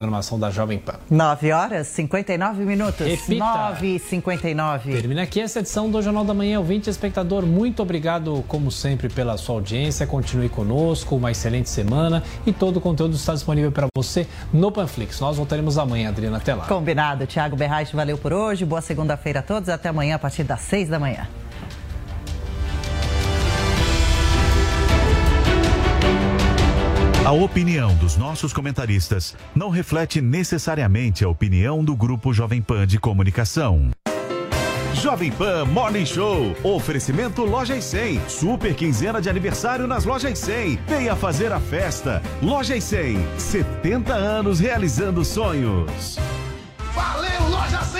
programação da Jovem Pan. 9 horas 59 minutos. Repita. 9 e 59. Termina aqui essa edição do Jornal da Manhã. Ouvinte e espectador, muito obrigado, como sempre, pela sua audiência. Continue conosco, uma excelente semana e todo o conteúdo está disponível para você no Panflix. Nós voltaremos amanhã, Adriana, até lá. Combinado. Tiago Berraich, valeu por hoje. Boa segunda-feira a todos. Até amanhã a partir das 6 da manhã. A opinião dos nossos comentaristas não reflete necessariamente a opinião do Grupo Jovem Pan de Comunicação. Jovem Pan Morning Show. Oferecimento Lojas 100. Super quinzena de aniversário nas Lojas 100. Venha fazer a festa. Lojas 100. 70 anos realizando sonhos. Valeu, Loja 100!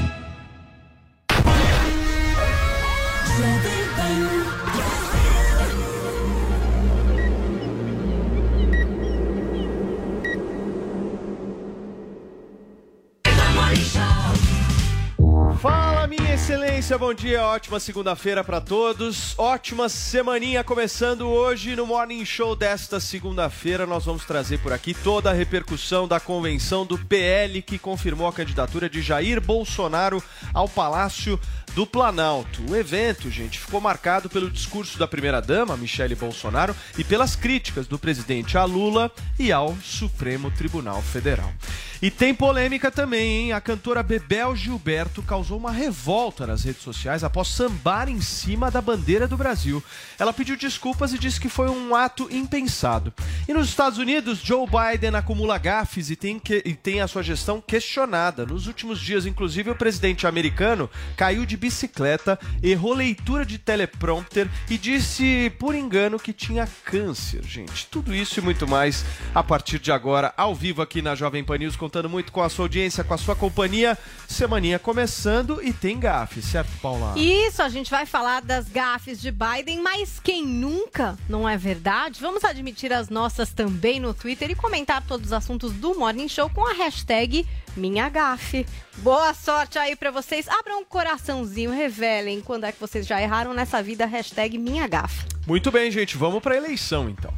Fala, minha excelência, bom dia, ótima segunda-feira para todos. Ótima semaninha começando hoje no Morning Show desta segunda-feira. Nós vamos trazer por aqui toda a repercussão da convenção do PL que confirmou a candidatura de Jair Bolsonaro ao Palácio do Planalto. O evento, gente, ficou marcado pelo discurso da primeira-dama, Michele Bolsonaro, e pelas críticas do presidente a Lula e ao Supremo Tribunal Federal. E tem polêmica também, hein? A cantora Bebel Gilberto causou uma revolta nas redes sociais após sambar em cima da bandeira do Brasil. Ela pediu desculpas e disse que foi um ato impensado. E nos Estados Unidos, Joe Biden acumula gafes e tem, que, e tem a sua gestão questionada. Nos últimos dias, inclusive, o presidente americano caiu de bicicleta, errou leitura de teleprompter e disse, por engano, que tinha câncer, gente. Tudo isso e muito mais a partir de agora, ao vivo aqui na Jovem Pan News, contando muito com a sua audiência, com a sua companhia. Semaninha começando e tem gafe, certo, Paula? Isso, a gente vai falar das gafes de Biden, mas quem nunca, não é verdade? Vamos admitir as nossas também no Twitter e comentar todos os assuntos do Morning Show com a hashtag minha gafe. Boa sorte aí pra vocês. Abram um coraçãozinho, revelem quando é que vocês já erraram nessa vida, hashtag minha gafe. Muito bem, gente, vamos pra eleição então.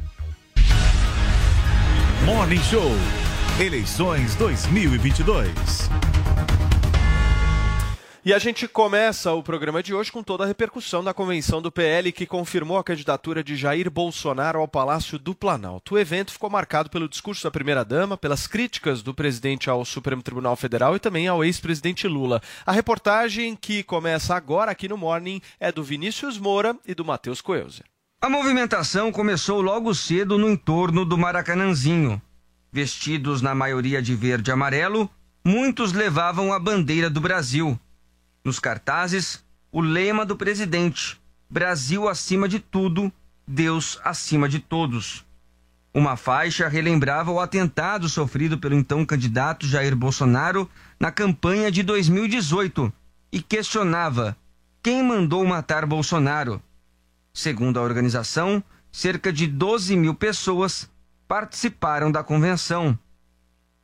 Morning Show. Eleições 2022. E a gente começa o programa de hoje com toda a repercussão da convenção do PL que confirmou a candidatura de Jair Bolsonaro ao Palácio do Planalto. O evento ficou marcado pelo discurso da primeira-dama, pelas críticas do presidente ao Supremo Tribunal Federal e também ao ex-presidente Lula. A reportagem que começa agora aqui no Morning é do Vinícius Moura e do Matheus Coelzer. A movimentação começou logo cedo no entorno do Maracanãzinho. Vestidos na maioria de verde e amarelo, muitos levavam a bandeira do Brasil. Nos cartazes, o lema do presidente: Brasil acima de tudo, Deus acima de todos. Uma faixa relembrava o atentado sofrido pelo então candidato Jair Bolsonaro na campanha de 2018 e questionava quem mandou matar Bolsonaro. Segundo a organização, cerca de 12 mil pessoas participaram da convenção.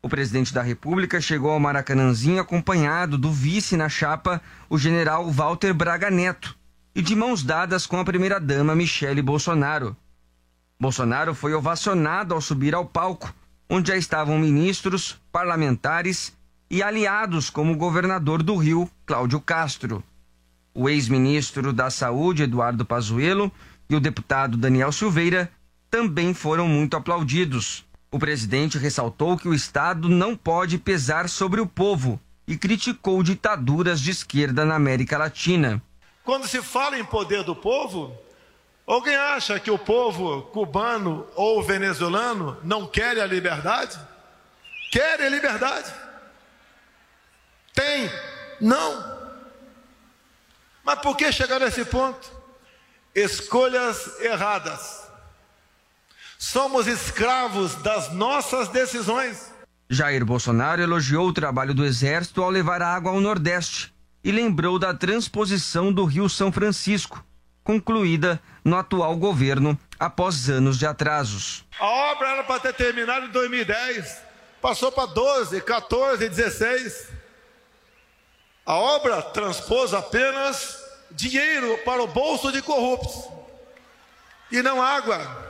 O presidente da República chegou ao Maracanãzinho acompanhado do vice na chapa, o general Walter Braga Neto, e de mãos dadas com a primeira-dama Michele Bolsonaro. Bolsonaro foi ovacionado ao subir ao palco, onde já estavam ministros, parlamentares e aliados como o governador do Rio, Cláudio Castro. O ex-ministro da Saúde, Eduardo Pazuello, e o deputado Daniel Silveira também foram muito aplaudidos. O presidente ressaltou que o Estado não pode pesar sobre o povo e criticou ditaduras de esquerda na América Latina. Quando se fala em poder do povo, alguém acha que o povo cubano ou venezuelano não quer a liberdade? Quer a liberdade? Tem? Não. Mas por que chegar nesse ponto? Escolhas erradas. Somos escravos das nossas decisões. Jair Bolsonaro elogiou o trabalho do Exército ao levar água ao Nordeste e lembrou da transposição do Rio São Francisco, concluída no atual governo após anos de atrasos. A obra era para ter terminado em 2010, passou para 12, 14, 16. A obra transpôs apenas dinheiro para o bolso de corruptos e não água.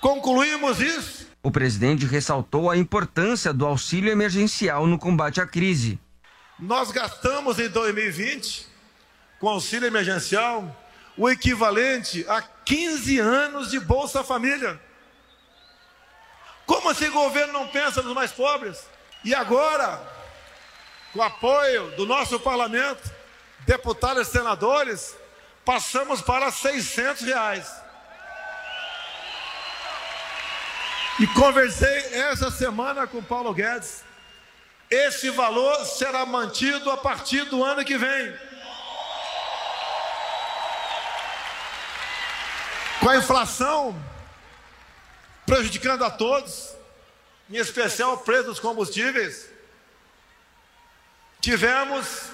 Concluímos isso. O presidente ressaltou a importância do auxílio emergencial no combate à crise. Nós gastamos em 2020, com auxílio emergencial, o equivalente a 15 anos de Bolsa Família. Como o governo não pensa nos mais pobres? E agora, com o apoio do nosso parlamento, deputados e senadores, passamos para 600 reais. E conversei essa semana com Paulo Guedes. Esse valor será mantido a partir do ano que vem. Com a inflação prejudicando a todos, em especial o preço dos combustíveis, tivemos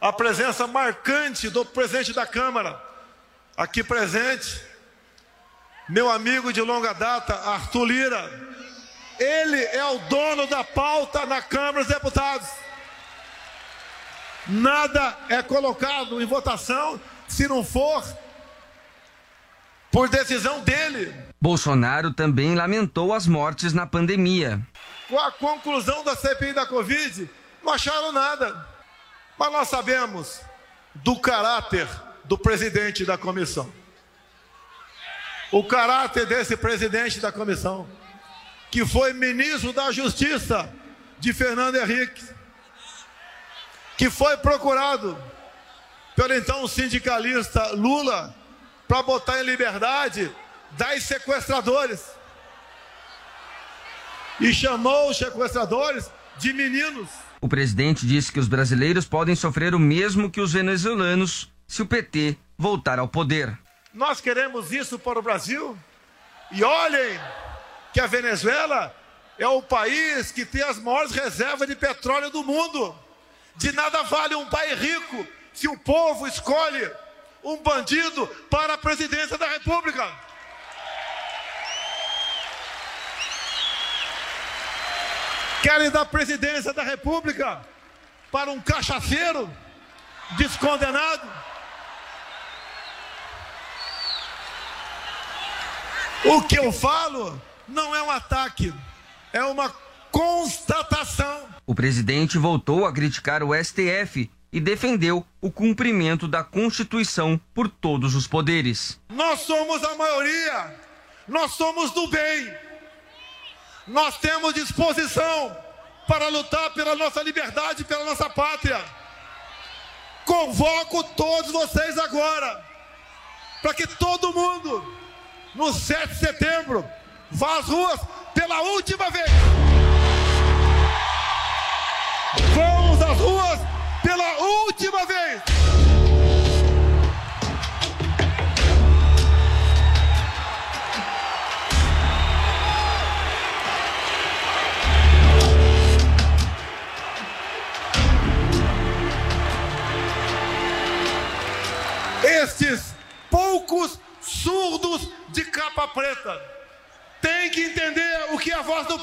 a presença marcante do presidente da Câmara, aqui presente, meu amigo de longa data, Arthur Lira. Ele é o dono da pauta na Câmara dos Deputados. Nada é colocado em votação se não for por decisão dele. Bolsonaro também lamentou as mortes na pandemia. Com a conclusão da CPI da Covid, não acharam nada. Mas nós sabemos do caráter do presidente da comissão. O caráter desse presidente da comissão, que foi ministro da Justiça de Fernando Henrique, que foi procurado pelo então sindicalista Lula para botar em liberdade dez sequestradores. E chamou os sequestradores de meninos. O presidente disse que os brasileiros podem sofrer o mesmo que os venezuelanos se o PT voltar ao poder. Nós queremos isso para o Brasil? E olhem que a Venezuela é o país que tem as maiores reservas de petróleo do mundo. De nada vale um país rico se o povo escolhe um bandido para a presidência da República. Querem dar presidência da República para um cachaceiro descondenado? O que eu falo não é um ataque, é uma constatação. O presidente voltou a criticar o STF e defendeu o cumprimento da Constituição por todos os poderes. Nós somos a maioria, nós somos do bem, nós temos disposição para lutar pela nossa liberdade, pela nossa pátria. Convoco todos vocês agora, para que todo mundo, no 7 de setembro, vá às ruas pela última vez.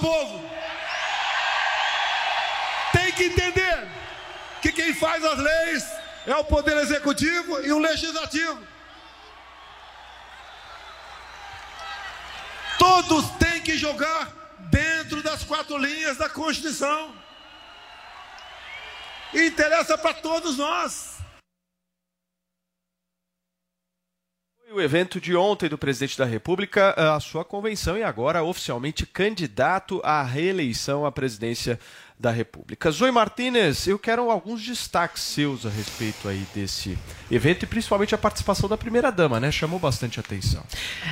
Povo. Tem que entender que quem faz as leis é o Poder Executivo e o Legislativo. Todos têm que jogar dentro das quatro linhas da Constituição. Interessa para todos nós. O evento de ontem do presidente da República, a sua convenção e agora oficialmente candidato à reeleição à presidência da República. Zoe Martinez, eu quero alguns destaques seus a respeito aí desse evento e principalmente a participação da primeira-dama, né? Chamou bastante atenção.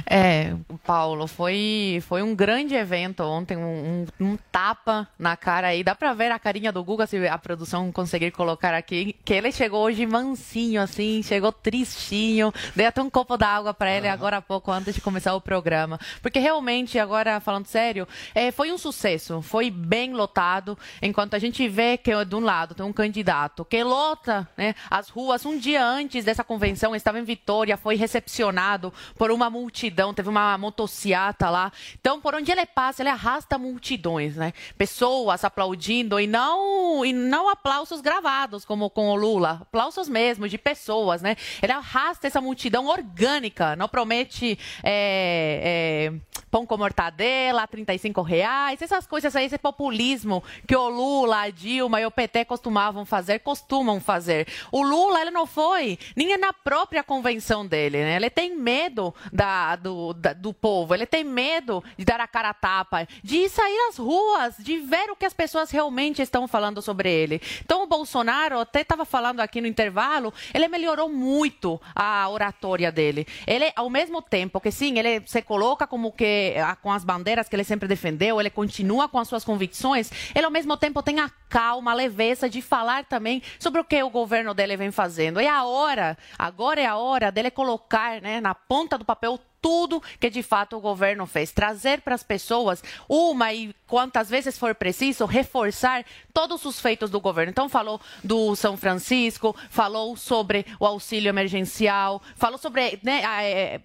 É, Paulo, foi, foi um grande evento ontem, um, um, um tapa na cara aí. Dá pra ver a carinha do Guga, se a produção conseguir colocar aqui, que ele chegou hoje mansinho, assim, chegou tristinho. Dei até um copo d'água para ele agora há pouco, antes de começar o programa. Porque realmente, agora falando sério, é, foi um sucesso, foi bem lotado enquanto a gente vê que de um lado tem um candidato que lota né, as ruas um dia antes dessa convenção, estava em Vitória, foi recepcionado por uma multidão, teve uma motociata lá. Então, por onde ele passa, ele arrasta multidões, né? Pessoas aplaudindo e não e não aplausos gravados como com o Lula, aplausos mesmo de pessoas, né? Ele arrasta essa multidão orgânica, não promete é, é, pão com mortadela, 35 reais, essas coisas aí, esse populismo que o Lula, a Dilma e o PT costumavam fazer, costumam fazer. O Lula, ele não foi nem na própria convenção dele, né? Ele tem medo da, do, da, do povo, ele tem medo de dar a cara a tapa, de sair às ruas, de ver o que as pessoas realmente estão falando sobre ele. Então, o Bolsonaro, até estava falando aqui no intervalo, ele melhorou muito a oratória dele. Ele, ao mesmo tempo que, sim, ele se coloca como que com as bandeiras que ele sempre defendeu, ele continua com as suas convicções, ele, ao mesmo tempo, tem a calma, a leveza de falar também sobre o que o governo dele vem fazendo. É a hora, agora é a hora dele colocar né, na ponta do papel tudo que de fato o governo fez. Trazer para as pessoas uma e quantas vezes for preciso, reforçar todos os feitos do governo. Então, falou do São Francisco, falou sobre o auxílio emergencial, falou sobre. Né, é,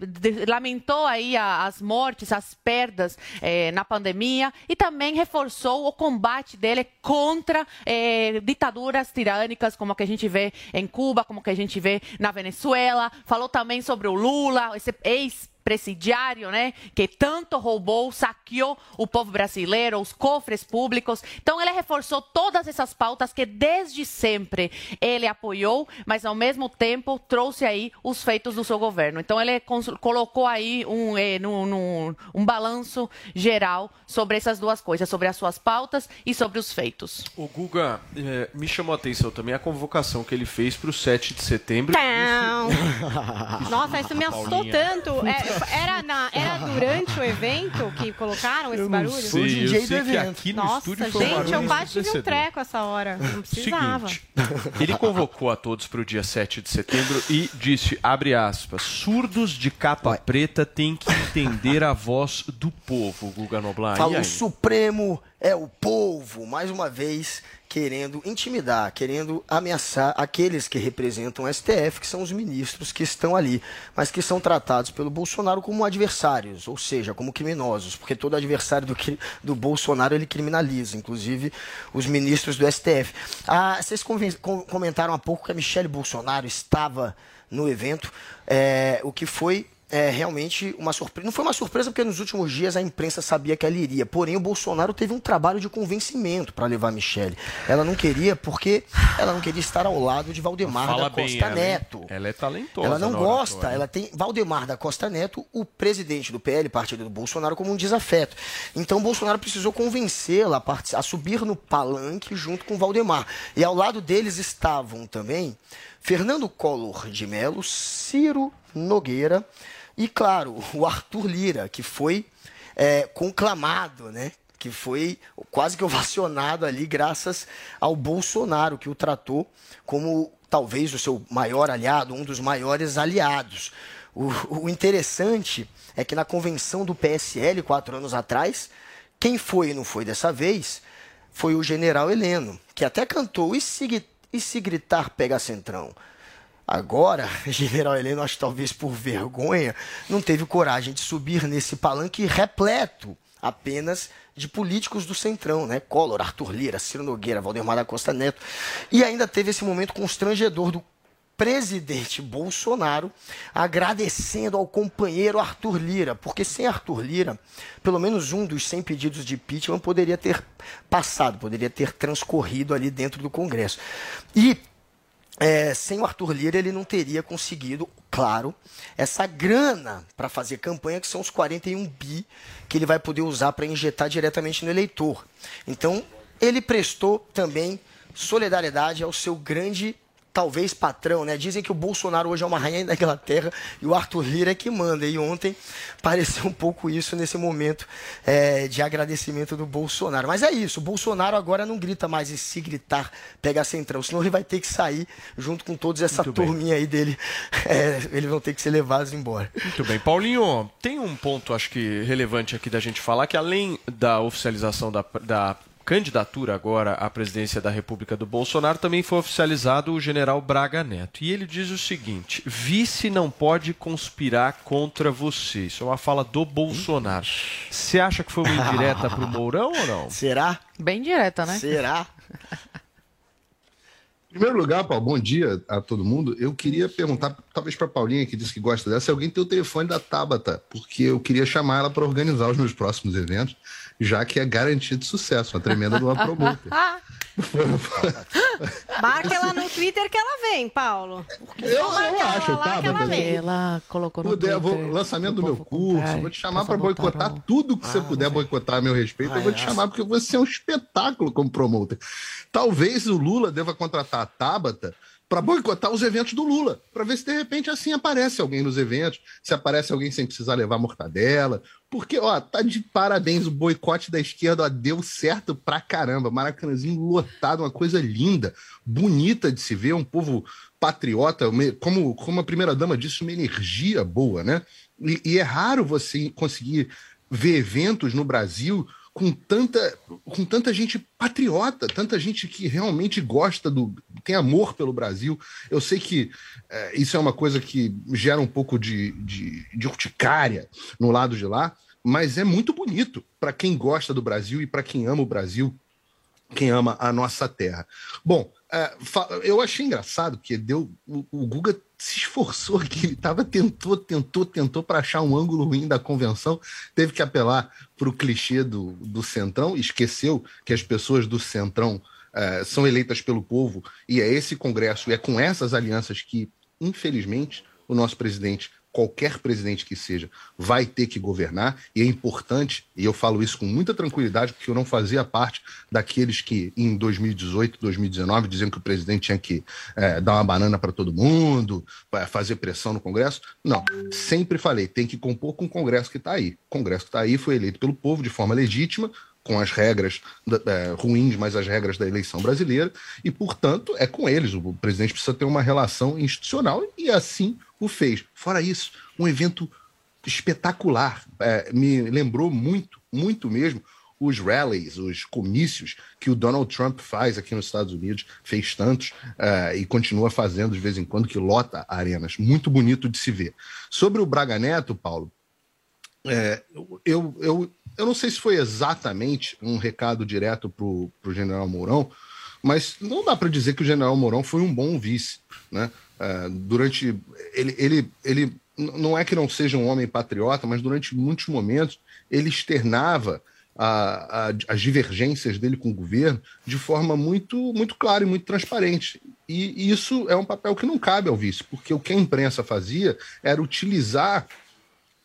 lamentou aí as mortes, as perdas é, na pandemia e também reforçou o combate dele contra é, ditaduras tirânicas, como a que a gente vê em Cuba, como a que a gente vê na Venezuela. Falou também sobre o Lula, esse ex presidiário, né, que tanto roubou, saqueou o povo brasileiro, os cofres públicos. Então ele reforçou todas essas pautas que desde sempre ele apoiou, mas ao mesmo tempo trouxe aí os feitos do seu governo. Então ele colocou aí um, eh, no, no, um balanço geral sobre essas duas coisas, sobre as suas pautas e sobre os feitos. O Guga eh, me chamou a atenção também a convocação que ele fez para o 7 de setembro. Nossa, isso me assustou tanto. É, era, na, era durante o evento que colocaram esse barulho? Sei, o DJ do evento. aqui no Nossa, estúdio foi um gente, eu quase tive um treco essa hora. Não precisava. Seguinte, ele convocou a todos para o dia 7 de setembro e disse, abre aspas, surdos de capa preta têm que entender a voz do povo, Guga Noblar. Falou o Supremo é o povo, mais uma vez querendo intimidar, querendo ameaçar aqueles que representam o STF, que são os ministros que estão ali, mas que são tratados pelo Bolsonaro como adversários, ou seja, como criminosos, porque todo adversário do, do Bolsonaro ele criminaliza, inclusive os ministros do STF. Ah, vocês comentaram há pouco que a Michelle Bolsonaro estava no evento, é, o que foi é realmente uma surpresa. Não foi uma surpresa porque nos últimos dias a imprensa sabia que ela iria. Porém, o Bolsonaro teve um trabalho de convencimento para levar a Michelle. Ela não queria porque ela não queria estar ao lado de Valdemar Fala da bem Costa ela, hein? Neto. Ela é talentosa. Ela não gosta, oratória. ela tem Valdemar da Costa Neto, o presidente do PL, partido do Bolsonaro, como um desafeto. Então, o Bolsonaro precisou convencê-la a, a subir no palanque junto com Valdemar. E ao lado deles estavam também Fernando Collor de Mello, Ciro Nogueira e, claro, o Arthur Lira, que foi é, conclamado, né? que foi quase que ovacionado ali graças ao Bolsonaro, que o tratou como talvez o seu maior aliado, um dos maiores aliados. O, o interessante é que na convenção do PSL, quatro anos atrás, quem foi e não foi dessa vez foi o general Heleno, que até cantou E se, e se gritar, pega centrão. Agora, General Heleno, acho que talvez por vergonha, não teve coragem de subir nesse palanque repleto apenas de políticos do Centrão, né? Collor, Arthur Lira, Ciro Nogueira, Valdemar da Costa Neto. E ainda teve esse momento constrangedor do presidente Bolsonaro agradecendo ao companheiro Arthur Lira, porque sem Arthur Lira, pelo menos um dos 100 pedidos de impeachment poderia ter passado, poderia ter transcorrido ali dentro do Congresso. E é, sem o Arthur Lira, ele não teria conseguido, claro, essa grana para fazer campanha, que são os 41 bi que ele vai poder usar para injetar diretamente no eleitor. Então, ele prestou também solidariedade ao seu grande talvez patrão, né? Dizem que o Bolsonaro hoje é uma rainha da Inglaterra e o Arthur Lira é que manda. E ontem pareceu um pouco isso nesse momento é, de agradecimento do Bolsonaro. Mas é isso, o Bolsonaro agora não grita mais e se gritar pega a centrão, senão ele vai ter que sair junto com todos essa Muito bem. turminha aí dele. É, eles vão ter que ser levados embora. Muito bem. Paulinho, tem um ponto, acho que relevante aqui da gente falar, que além da oficialização da, da candidatura agora à presidência da República do Bolsonaro, também foi oficializado o general Braga Neto. E ele diz o seguinte: vice não pode conspirar contra você. Isso é uma fala do Bolsonaro. Você acha que foi uma indireta pro Mourão ou não? Será? Bem direta, né? Será? Em primeiro lugar, Paulo, bom dia a todo mundo. Eu queria perguntar, talvez para Paulinha, que disse que gosta dessa, se alguém tem o telefone da Tabata, porque eu queria chamar ela para organizar os meus próximos eventos, já que é garantido sucesso, uma tremenda de uma promoter. Marca ela no Twitter que ela vem, Paulo. Eu, eu acho, que ela Tabata. vem. Ela colocou no Puder, vou, Twitter, lançamento do meu curso, comprar, vou te chamar para boicotar tudo que você Ah, puder boicotar a meu respeito, eu vou te chamar porque você é um espetáculo como promoter. Talvez o Lula deva contratar a Tabata para boicotar os eventos do Lula, para ver se de repente assim aparece alguém nos eventos, se aparece alguém sem precisar levar mortadela, porque ó, tá de parabéns o boicote da esquerda, ó, deu certo pra caramba, Maracanãzinho lotado, uma coisa linda, bonita de se ver, um povo patriota, como, como a primeira dama disse, uma energia boa, né? E, e é raro você conseguir ver eventos no Brasil com tanta, com tanta gente patriota, tanta gente que realmente gosta do. tem amor pelo Brasil. Eu sei que eh, isso é uma coisa que gera um pouco de, de, de urticária no lado de lá, mas é muito bonito para quem gosta do Brasil e para quem ama o Brasil quem ama a nossa terra. Bom, é, eu achei engraçado que deu o, o Guga se esforçou aqui, ele tava tentou, tentou, tentou para achar um ângulo ruim da convenção, teve que apelar para o clichê do, do centrão, esqueceu que as pessoas do centrão é, são eleitas pelo povo e é esse congresso e é com essas alianças que, infelizmente, o nosso presidente qualquer presidente que seja, vai ter que governar, e é importante, e eu falo isso com muita tranquilidade, porque eu não fazia parte daqueles que em 2018, 2019 diziam que o presidente tinha que eh, dar uma banana para todo mundo, fazer pressão no Congresso. Não, sempre falei, tem que compor com o Congresso que está aí. O Congresso que está aí foi eleito pelo povo de forma legítima, com as regras eh, ruins, mas as regras da eleição brasileira, e, portanto, é com eles. O presidente precisa ter uma relação institucional e assim o fez. Fora isso, um evento espetacular. Eh, me lembrou muito, muito mesmo, os rallies, os comícios que o Donald Trump faz aqui nos Estados Unidos, fez tantos eh, e continua fazendo de vez em quando, que lota arenas. Muito bonito de se ver. Sobre o Braga Neto, Paulo, é, eu, eu, eu não sei se foi exatamente um recado direto para o general Mourão, mas não dá para dizer que o general Mourão foi um bom vice. Né? É, durante. Ele, ele, ele não é que não seja um homem patriota, mas durante muitos momentos ele externava a- a- as divergências dele com o governo de forma muito, muito clara e muito transparente. E isso é um papel que não cabe ao vice, porque o que a imprensa fazia era utilizar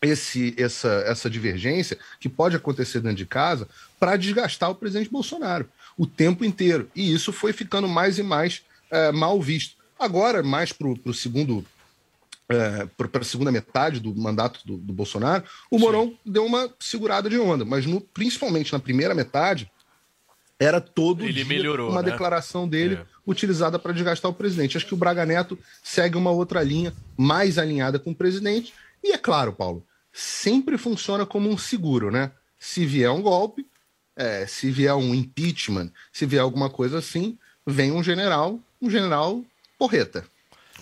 esse, essa, essa divergência que pode acontecer dentro de casa para desgastar o presidente Bolsonaro o tempo inteiro. E isso foi ficando mais e mais eh, mal visto. Agora, mais para o segundo. para a segunda metade do mandato do, do Bolsonaro, o Mourão deu uma segurada de onda, mas no- principalmente na primeira metade, era todo Ele dia melhorou, uma né? declaração dele É. utilizada para desgastar o presidente. Acho que o Braga Neto segue uma outra linha mais alinhada com o presidente. E é claro, Paulo, sempre funciona como um seguro, né? Se vier um golpe, é, se vier um impeachment, se vier alguma coisa assim, vem um general, um general porreta.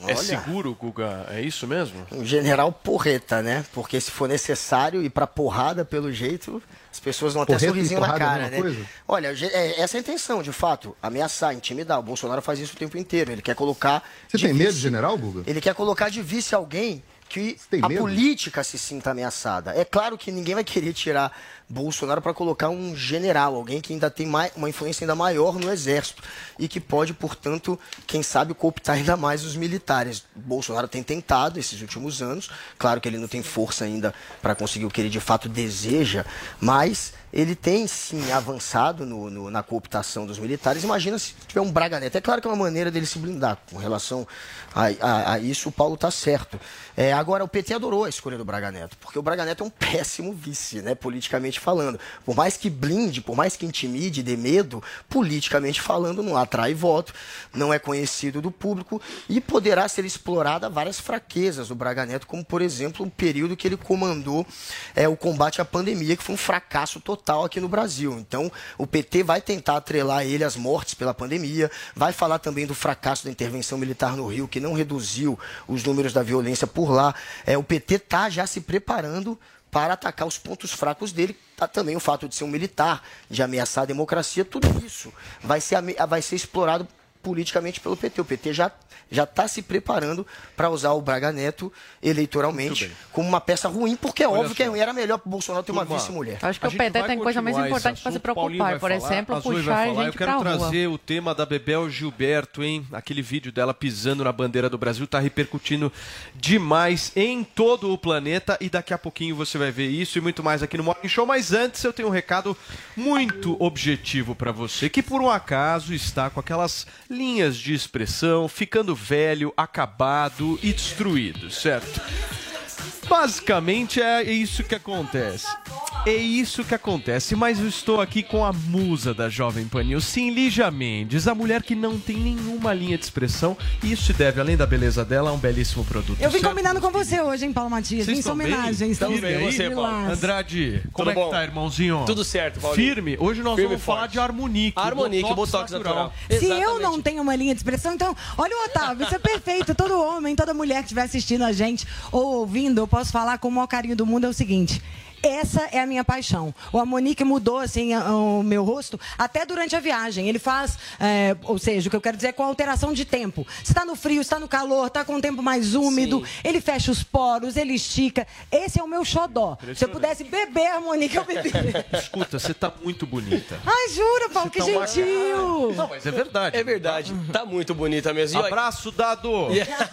É seguro, Guga? É isso mesmo? Um general porreta, né? Porque se for necessário ir pra porrada, pelo jeito, as pessoas vão até e sorrisinho na é cara, né? coisa? Olha, é, essa é a intenção, de fato. Ameaçar, intimidar. O Bolsonaro faz isso o tempo inteiro. Ele quer colocar. Você tem medo, vice- general, Guga? Ele quer colocar de vice alguém que a medo? política se sinta ameaçada. É claro que ninguém vai querer tirar Bolsonaro para colocar um general, alguém que ainda tem uma influência ainda maior no exército e que pode, portanto, quem sabe cooptar ainda mais os militares. Bolsonaro tem tentado esses últimos anos, claro que ele não tem força ainda para conseguir o que ele de fato deseja, mas ele tem sim avançado no, no, na cooptação dos militares. Imagina se tiver um Braga Neto. É claro que é uma maneira dele se blindar com relação a, a, a isso. O Paulo está certo. É, agora, o PT adorou a escolha do Braga Neto, porque o Braga Neto é um péssimo vice, né, politicamente falando. Por mais que blinde, por mais que intimide, dê medo, politicamente falando, não atrai voto, não é conhecido do público e poderá ser explorada várias fraquezas do Braga Neto, como, por exemplo, o período que ele comandou é, o combate à pandemia, que foi um fracasso total aqui no Brasil. Então, o PT vai tentar atrelar ele às mortes pela pandemia, vai falar também do fracasso da intervenção militar no Rio, que não reduziu os números da violência por lá. É, o PT está já se preparando para atacar os pontos fracos dele. Tá também o fato de ser um militar, de ameaçar a democracia, tudo isso vai ser, vai ser explorado politicamente pelo PT. O PT já já está se preparando para usar o Braga Neto eleitoralmente como uma peça ruim, porque é Olha óbvio que só. era melhor para o Bolsonaro ter uma vice-mulher. Acho que A o PT tem coisa mais importante para se preocupar. Por falar, exemplo, a puxar falar. Eu gente quero pra rua. trazer o tema da Bebel Gilberto, hein? Aquele vídeo dela pisando na bandeira do Brasil tá repercutindo demais em todo o planeta e daqui a pouquinho você vai ver isso e muito mais aqui no Morning Show. Mas antes eu tenho um recado muito objetivo para você que por um acaso está com aquelas linhas de expressão ficando velho, acabado e destruído, certo? Basicamente é isso que acontece. É isso que acontece, mas eu estou aqui com a musa da Jovem Pan News, sim, Lígia Mendes, a mulher que não tem nenhuma linha de expressão, e isso se deve, além da beleza dela, a um belíssimo produto. Eu vim certo? combinando com você hoje, hein, Paulo Matias? Vocês Vim sua estão bem? homenagem. Estamos bem, bem. você, Paulo? Andrade, como Tudo é que bom? tá, irmãozinho? Tudo certo, Paulinho. Firme. Hoje nós Firme vamos e falar forte. de Harmonique. Harmonique, Botox natural. Se eu não tenho uma linha de expressão, então, olha o Otávio, isso é perfeito. Todo homem, toda mulher que estiver assistindo a gente ou ouvindo, eu posso falar com o maior carinho do mundo é o seguinte. Essa é a minha paixão. O Amonique mudou assim o meu rosto até durante a viagem. Ele faz, é, ou seja, o que eu quero dizer é com alteração de tempo. Se está no frio, está no calor, está com o tempo mais úmido, ele fecha os poros, ele estica. Esse é o meu xodó. Se eu pudesse beber Amonique, eu bebia. Escuta, você tá muito bonita. Ai, jura, Paulo, que tá gentil. Não, mas é verdade. É verdade, tá muito bonita mesmo. Abraço dado!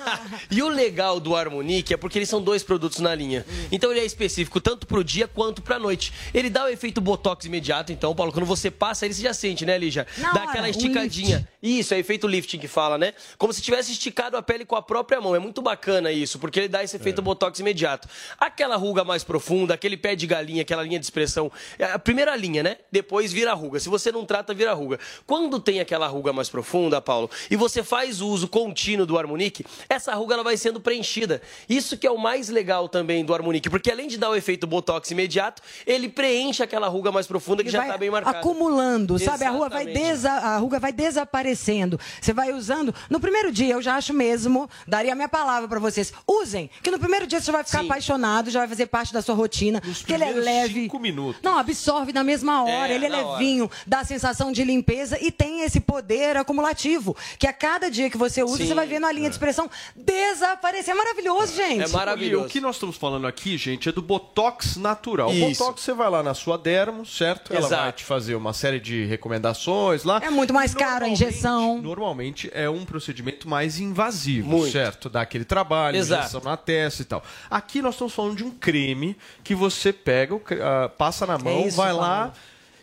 e o legal do Harmonique é porque eles são dois produtos na linha. Então ele é específico tanto pro dia quanto pra noite. Ele dá o efeito botox imediato, então, Paulo, quando você passa, ele você já sente, né, Lígia? Na dá hora, aquela esticadinha. Isso, é efeito lifting que fala, né? Como se tivesse esticado a pele com a própria mão. É muito bacana isso, porque ele dá esse efeito botox imediato. Aquela ruga mais profunda, aquele pé de galinha, aquela linha de expressão, é a primeira linha, né? Depois vira ruga. Se você não trata, vira ruga. Quando tem aquela ruga mais profunda, Paulo, e você faz o uso contínuo do Harmonique, essa ruga ela vai sendo preenchida. Isso que é o mais legal também do Harmonique, porque além de dar o efeito botox imediato, ele preenche aquela ruga mais profunda que Ele já está bem marcada. Acumulando, sabe? A, rua vai desa- a ruga vai desaparecendo. Você vai usando. No primeiro dia, eu já acho mesmo, daria a minha palavra pra vocês. Usem, que no primeiro dia você já vai ficar apaixonado, já vai fazer parte da sua rotina. porque ele é leve. cinco minutos. Não, absorve na mesma hora. É, ele é na hora. levinho, dá a sensação de limpeza e tem esse poder acumulativo. Que a cada dia que você usa, Sim. você vai vendo a linha de expressão desaparecer. É maravilhoso, gente. E o que nós estamos falando aqui, gente, é do Botox natural. O Isso. Botox você vai lá na sua dermo, certo? Ela Exato. vai te fazer uma série de recomendações lá. É muito mais caro a injeção. Normalmente é um procedimento mais invasivo, certo? Dá aquele trabalho, Exato. injeção na testa e tal. Aqui nós estamos falando de um creme que você pega, o ah, passa na mão, isso, vai lá.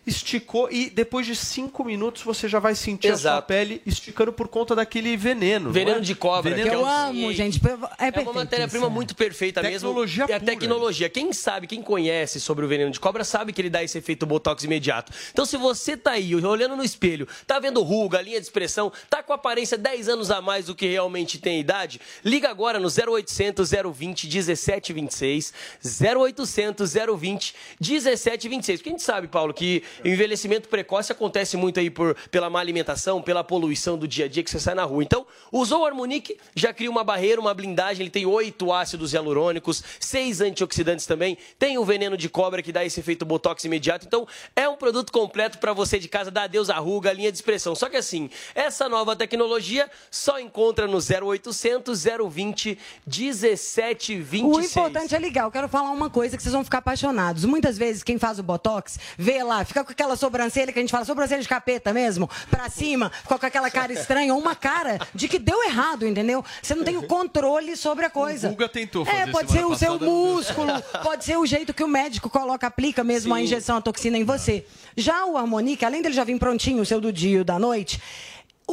Esticou e depois de cinco minutos você já vai sentir a sua Exato. pele esticando por conta daquele veneno. não Veneno é? de cobra. Veneno que é Eu um- amo, gente. É, É uma matéria-prima muito perfeita Tecnologia mesmo. É a pura. tecnologia. Quem sabe, quem conhece sobre o veneno de cobra, sabe que ele dá esse efeito botox imediato. Então, se você tá aí, olhando no espelho, tá vendo ruga, linha de expressão, tá com aparência 10 anos a mais do que realmente tem idade, liga agora no 0800 020 1726. 0800 020 1726. Porque a gente sabe, Paulo, que o envelhecimento precoce acontece muito aí por, pela má alimentação, pela poluição do dia a dia que você sai na rua. Então, usou o Harmonique, já cria uma barreira, uma blindagem. Ele tem oito ácidos hialurônicos, seis antioxidantes também. Tem o veneno de cobra que dá esse efeito botox imediato. Então, é um produto completo para você de casa, dar adeus à ruga, linha de expressão. Só que assim, essa nova tecnologia só encontra no 0800 020 1726. O importante é ligar. Eu quero falar uma coisa que vocês vão ficar apaixonados. Muitas vezes quem faz o botox vê lá, fica fica com aquela sobrancelha que a gente fala, sobrancelha de capeta mesmo, pra cima, fica com aquela cara estranha, ou uma cara de que deu errado, entendeu? Você não tem o controle sobre a coisa. O Guga tentou fazer É, pode ser o seu músculo, pode ser o jeito que o médico coloca, aplica mesmo a Sim. injeção, a toxina em você. Já o Harmonique, além dele já vir prontinho, o seu do dia e o da noite,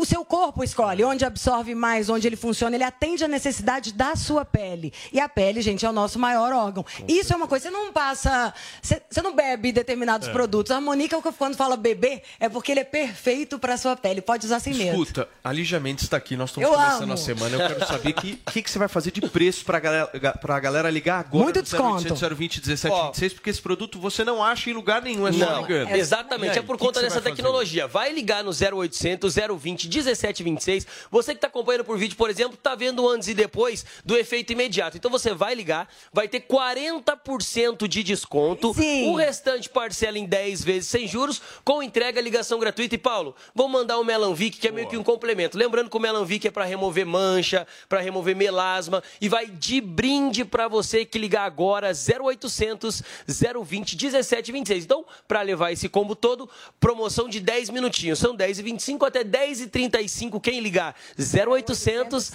o seu corpo escolhe onde absorve mais, onde ele funciona, ele atende a necessidade da sua pele. E a pele, gente, é o nosso maior órgão. Isso é uma coisa, você não passa, você, você não bebe determinados É. produtos. A Harmonique, quando fala beber, é porque ele é perfeito para sua pele. Pode usar sem medo. Escuta, a Lígia Mendes está aqui, nós estamos Eu começando amo. a semana. Eu quero saber o que, que, que você vai fazer de preço para galera, pra galera ligar agora Muito no desconto. 0800 020 1726, porque esse produto você não acha em lugar nenhum, é só Não, ligando. exatamente. E aí, É por que conta dessa vai fazer? tecnologia. Vai ligar no 0800 020 1726. Você que está acompanhando por vídeo, por exemplo, está vendo o antes e depois do efeito imediato. Então você vai ligar, vai ter 40% de desconto. O restante parcela em 10 vezes sem juros, com entrega, ligação gratuita. E Paulo, vamos mandar o Melanvic, que é meio que um complemento. Lembrando que o Melanvic é para remover mancha, para remover melasma e vai de brinde para você que ligar agora 0800 020 1726. Então, para levar esse combo todo, promoção de 10 minutinhos. São 10 e 25 até 10 e 35 quem ligar 0800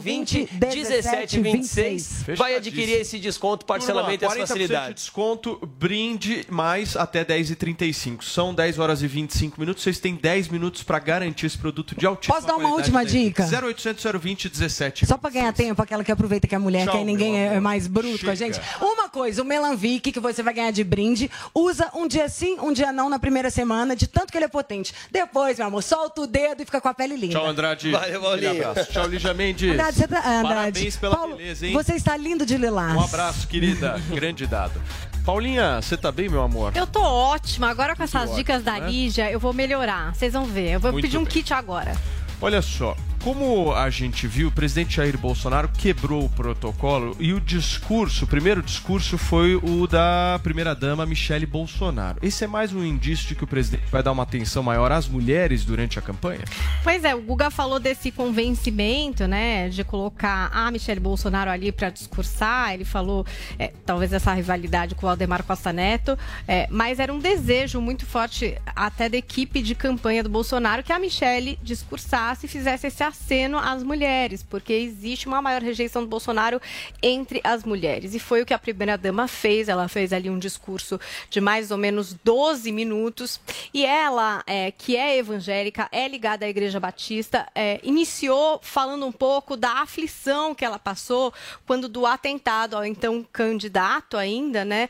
020 1726 vai adquirir esse desconto, parcelamento e as 40% de facilidades. desconto, brinde mais até 10h35. São 10 horas e 25 minutos. Vocês têm 10 minutos para garantir esse produto de altíssima Posso dar uma qualidade última dica? 0800 020 17 Só pra ganhar tempo, aquela que aproveita que é mulher, Tchau, que aí ninguém é mais bruto com a Chega. gente. Uma coisa, o Melanvic, que você vai ganhar de brinde, usa um dia sim, um dia não na primeira semana, de tanto que ele é potente. Depois, meu amor, solta o dedo e fica com a pele linda. Tchau, Andrade. Valeu, Paulinho. Tchau, Lígia Mendes. Andrade, você tá... Andrade. Parabéns pela Paulo, beleza, hein? Você está lindo de lilás. Um abraço, querida. Grande dado. Paulinha, você tá bem, meu amor? Eu tô ótima. Agora com essas ótimo, dicas da né? Lígia, eu vou melhorar. Vocês vão ver. Eu vou Muito pedir um bem. kit agora. Olha só, como a gente viu, o presidente Jair Bolsonaro quebrou o protocolo e o discurso, o primeiro discurso foi o da primeira-dama Michele Bolsonaro. Esse é mais um indício de que o presidente vai dar uma atenção maior às mulheres durante a campanha? Pois é, o Guga falou desse convencimento, né, de colocar a Michelle Bolsonaro ali para discursar. Ele falou, é, talvez essa rivalidade com o Aldemar Costa Neto, é, mas era um desejo muito forte até da equipe de campanha do Bolsonaro que a Michelle discursasse e fizesse esse aceno às mulheres, porque existe uma maior rejeição do Bolsonaro entre as mulheres. E foi o que a primeira-dama fez. Ela fez ali um discurso de mais ou menos 12 minutos. E ela, é, que é evangélica, é ligada à Igreja Batista, é, iniciou falando um pouco da aflição que ela passou quando do atentado ao então candidato ainda, né,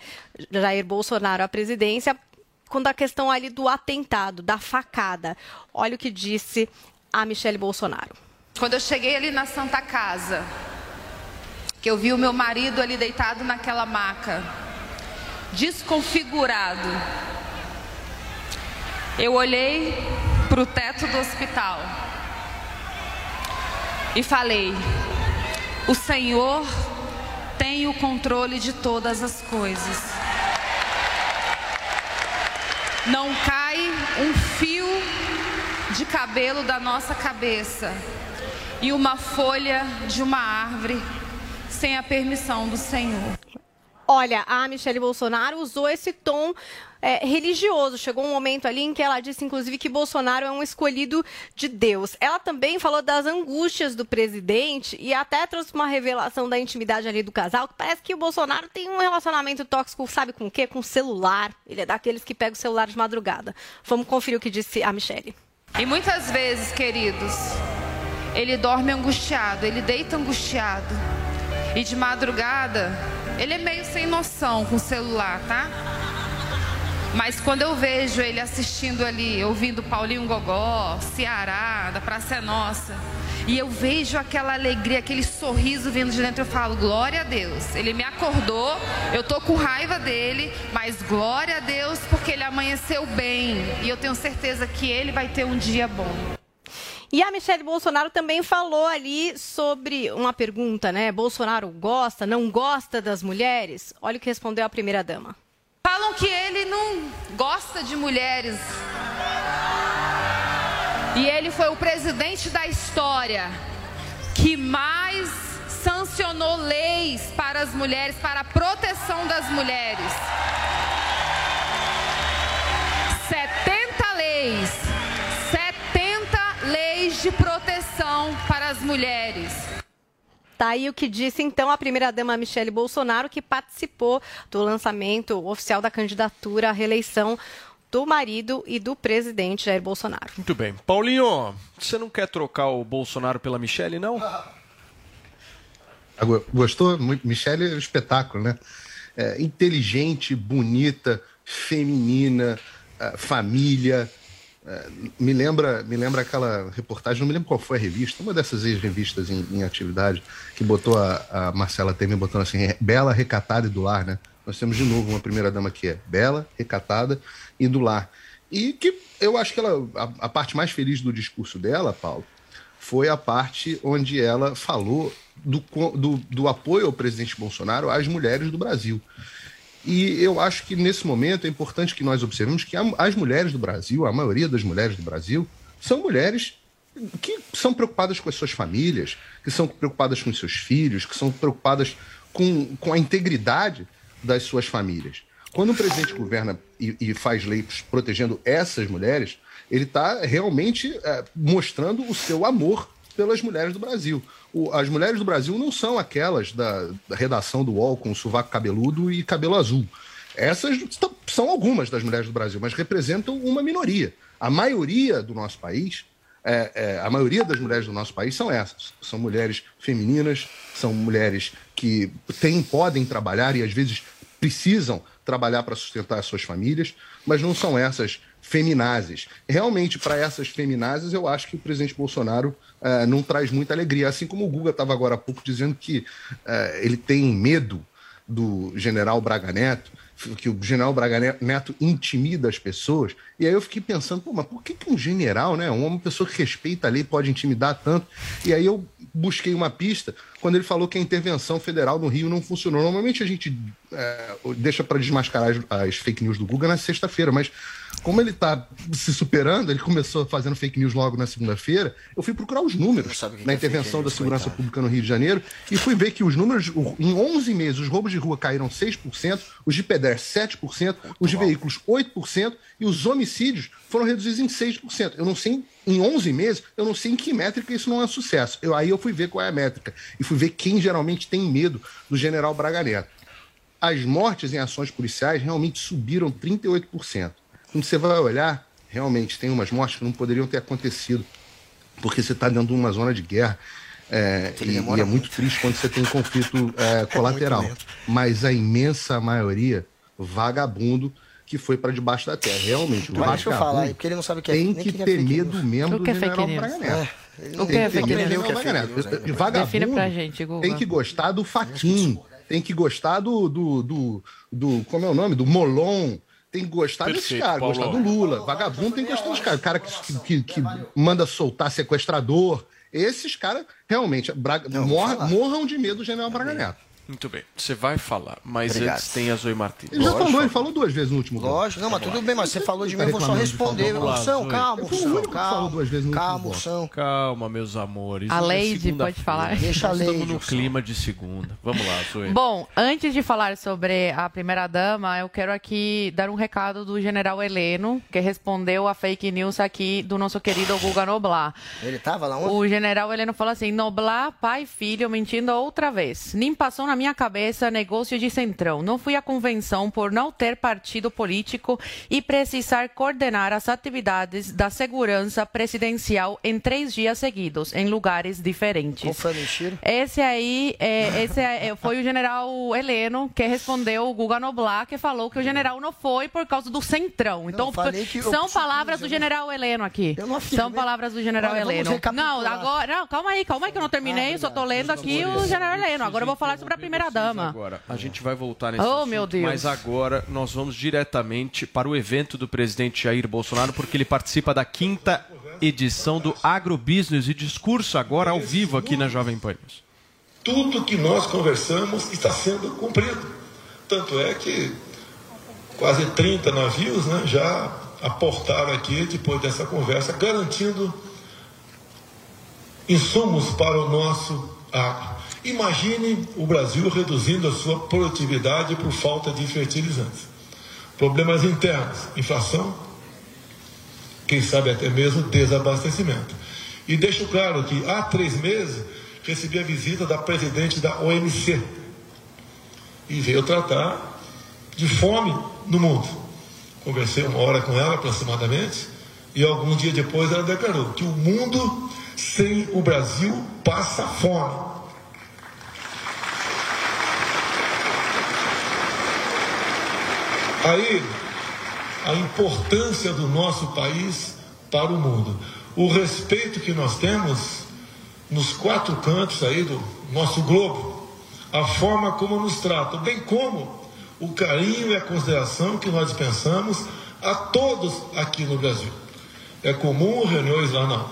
Jair Bolsonaro à presidência, quando a questão ali do atentado, da facada. Olha o que disse a Michelle Bolsonaro. Quando eu cheguei ali na Santa Casa, que eu vi o meu marido ali deitado naquela maca, desconfigurado, eu olhei para o teto do hospital e falei: O Senhor tem o controle de todas as coisas. Não cai um fio de cabelo da nossa cabeça e uma folha de uma árvore sem a permissão do Senhor. Olha, a Michelle Bolsonaro usou esse tom é, religioso. Chegou um momento ali em que ela disse, inclusive, que Bolsonaro é um escolhido de Deus. Ela também falou das angústias do presidente e até trouxe uma revelação da intimidade ali do casal, que parece que o Bolsonaro tem um relacionamento tóxico, sabe com o quê? Com o celular. Ele é daqueles que pega o celular de madrugada. Vamos conferir o que disse a Michelle. E muitas vezes, queridos, ele dorme angustiado, ele deita angustiado. E de madrugada, ele é meio sem noção com o celular, tá? Mas quando eu vejo ele assistindo ali, ouvindo Paulinho Gogó, Ceará, da Praça é Nossa, e eu vejo aquela alegria, aquele sorriso vindo de dentro, eu falo, glória a Deus. Ele me acordou, eu tô com raiva dele, mas glória a Deus porque ele amanheceu bem. E eu tenho certeza que ele vai ter um dia bom. E a Michelle Bolsonaro também falou ali sobre uma pergunta, né? Bolsonaro gosta, não gosta das mulheres? Olha o que respondeu a primeira-dama. Falam que ele não gosta de mulheres. E ele foi o presidente da história que mais sancionou leis para as mulheres, para a proteção das mulheres. 70 leis. 70 leis de proteção para as mulheres. Tá aí o que disse então a primeira-dama Michele Bolsonaro, que participou do lançamento oficial da candidatura à reeleição do marido e do presidente Jair Bolsonaro. Muito bem. Paulinho, você não quer trocar o Bolsonaro pela Michele, não? Gostou? Michelle é um espetáculo, né? É, inteligente, bonita, feminina, é, família. É, me lembra me lembra aquela reportagem, não me lembro qual foi a revista, uma dessas ex-revistas em, em, atividade, que botou a, a Marcela Temer botando assim, bela, recatada e do lar, né? Nós temos de novo uma primeira-dama que é bela, recatada e do lar. E que eu acho que ela, a, a parte mais feliz do discurso dela, Paulo, foi a parte onde ela falou do, do, do, apoio ao presidente Bolsonaro às mulheres do Brasil. E eu acho que nesse momento é importante que nós observemos que as mulheres do Brasil, a maioria das mulheres do Brasil, são mulheres que são preocupadas com as suas famílias, que são preocupadas com os seus filhos, que são preocupadas com, com a integridade das suas famílias. Quando o presidente governa e, e faz leis protegendo essas mulheres, ele está realmente é, mostrando o seu amor pelas mulheres do Brasil. O, as mulheres do Brasil não são aquelas da, da redação do UOL com sovaco cabeludo e cabelo azul. Essas são algumas das mulheres do Brasil, mas representam uma minoria. A maioria do nosso país, é, é, a maioria das mulheres do nosso país são essas. São mulheres femininas, são mulheres que têm, podem trabalhar e às vezes precisam trabalhar para sustentar as suas famílias, mas não são essas feminazes. Realmente, para essas feminazes, eu acho que o presidente Bolsonaro uh, não traz muita alegria. Assim como o Guga estava agora há pouco dizendo que uh, ele tem medo do general Braga Neto, que o general Braga Neto intimida as pessoas. E aí eu fiquei pensando, pô, mas por que, que um general, né, uma pessoa que respeita a lei, pode intimidar tanto? E aí eu busquei uma pista quando ele falou que a intervenção federal no Rio não funcionou. Normalmente a gente é, deixa para desmascarar as, as, fake news do Google na sexta-feira, mas como ele está se superando, ele começou fazendo fake news logo na segunda-feira, eu fui procurar os números na é intervenção da segurança coitado. pública no Rio de Janeiro e fui ver que os números, em 11 meses, os roubos de rua caíram 6%, os de pedestre 7%, os de veículos 8% e os homicídios foram reduzidos em 6%. Eu não sei, em 11 meses, eu não sei em que métrica isso não é sucesso. Eu, aí eu fui ver qual é a métrica e fui ver quem geralmente tem medo do general Braga Neto. As mortes em ações policiais realmente subiram 38%. Quando você vai olhar, realmente tem umas mortes que não poderiam ter acontecido, porque você está dentro de uma zona de guerra. É, e, e, é muito, muito triste quando você tem um conflito é, é colateral. Mas a imensa maioria, vagabundo, que foi para debaixo da terra. Realmente, o Deixa eu falar porque ele não sabe o que é Tem que, que é ter medo mesmo do general Braga Neto. É, o que é fake news? Que é fake news. Vagabundo pra gente, Google. tem que gostar do Faquin, tem que gostar do, do, do, do, como é o nome? Do Molon, tem que gostar Perfeito, desse cara, Paulo. gostar do Lula. Vagabundo tem que gostar dos caras. O cara que, que, que manda soltar sequestrador. Esses caras, realmente, Braga, morram, morram de medo do general Braga Neto. Muito bem, você vai falar, mas Obrigado. antes tem a Zoe Martins. Ele já falou, ele falou duas vezes no último bloco. Lógico, não, mas tudo bem, mas você falou de mim, eu vou só responder. Moção, calma, Moção, calma. no calma, Moção. Calma, meus amores. A é Leide pode falar. Deixa a Estamos Leide, no Moção. clima de segunda. Vamos lá, Zoe. Bom, antes de falar sobre a primeira-dama, eu quero aqui dar um recado do general Heleno, que respondeu a fake news aqui do nosso querido Guga Noblar. Ele tava lá ontem? O general Heleno falou assim: Noblar, pai e filho, mentindo outra vez. Nem passou na minha cabeça negócio de centrão. Não fui à convenção por não ter partido político e precisar coordenar as atividades da segurança presidencial em três dias seguidos, em lugares diferentes. Esse aí é, esse é- foi o general Heleno que respondeu o Guga Noblar, que falou que o general não foi por causa do centrão. Então, eu são palavras do general Heleno aqui. Não. São palavras do general Olha, Heleno. Não, agora. Não, calma aí, calma aí que eu não terminei. só tô lendo aqui o general Heleno. Agora eu vou falar sobre a primeira dama. Agora, a gente vai voltar nesse Oh, assunto, meu Deus. mas agora nós vamos diretamente para o evento do presidente Jair Bolsonaro, porque ele participa da quinta edição do Agrobusiness e discurso agora ao vivo aqui na Jovem Pan News. Tudo que nós conversamos está sendo cumprido. Tanto é que quase 30 navios né, já aportaram aqui depois dessa conversa, garantindo insumos para o nosso agro. Imagine o Brasil reduzindo a sua produtividade por falta de fertilizantes. Problemas internos, inflação, quem sabe até mesmo desabastecimento. E deixo claro que há três meses recebi a visita da presidente da OMC e veio tratar de fome no mundo. Conversei uma hora com ela aproximadamente e alguns dias depois ela declarou que o mundo sem o Brasil passa fome. Aí, a importância do nosso país para o mundo. O respeito que nós temos nos quatro cantos aí do nosso globo, a forma como nos tratam, bem como o carinho e a consideração que nós dispensamos a todos aqui no Brasil. É comum reuniões lá na,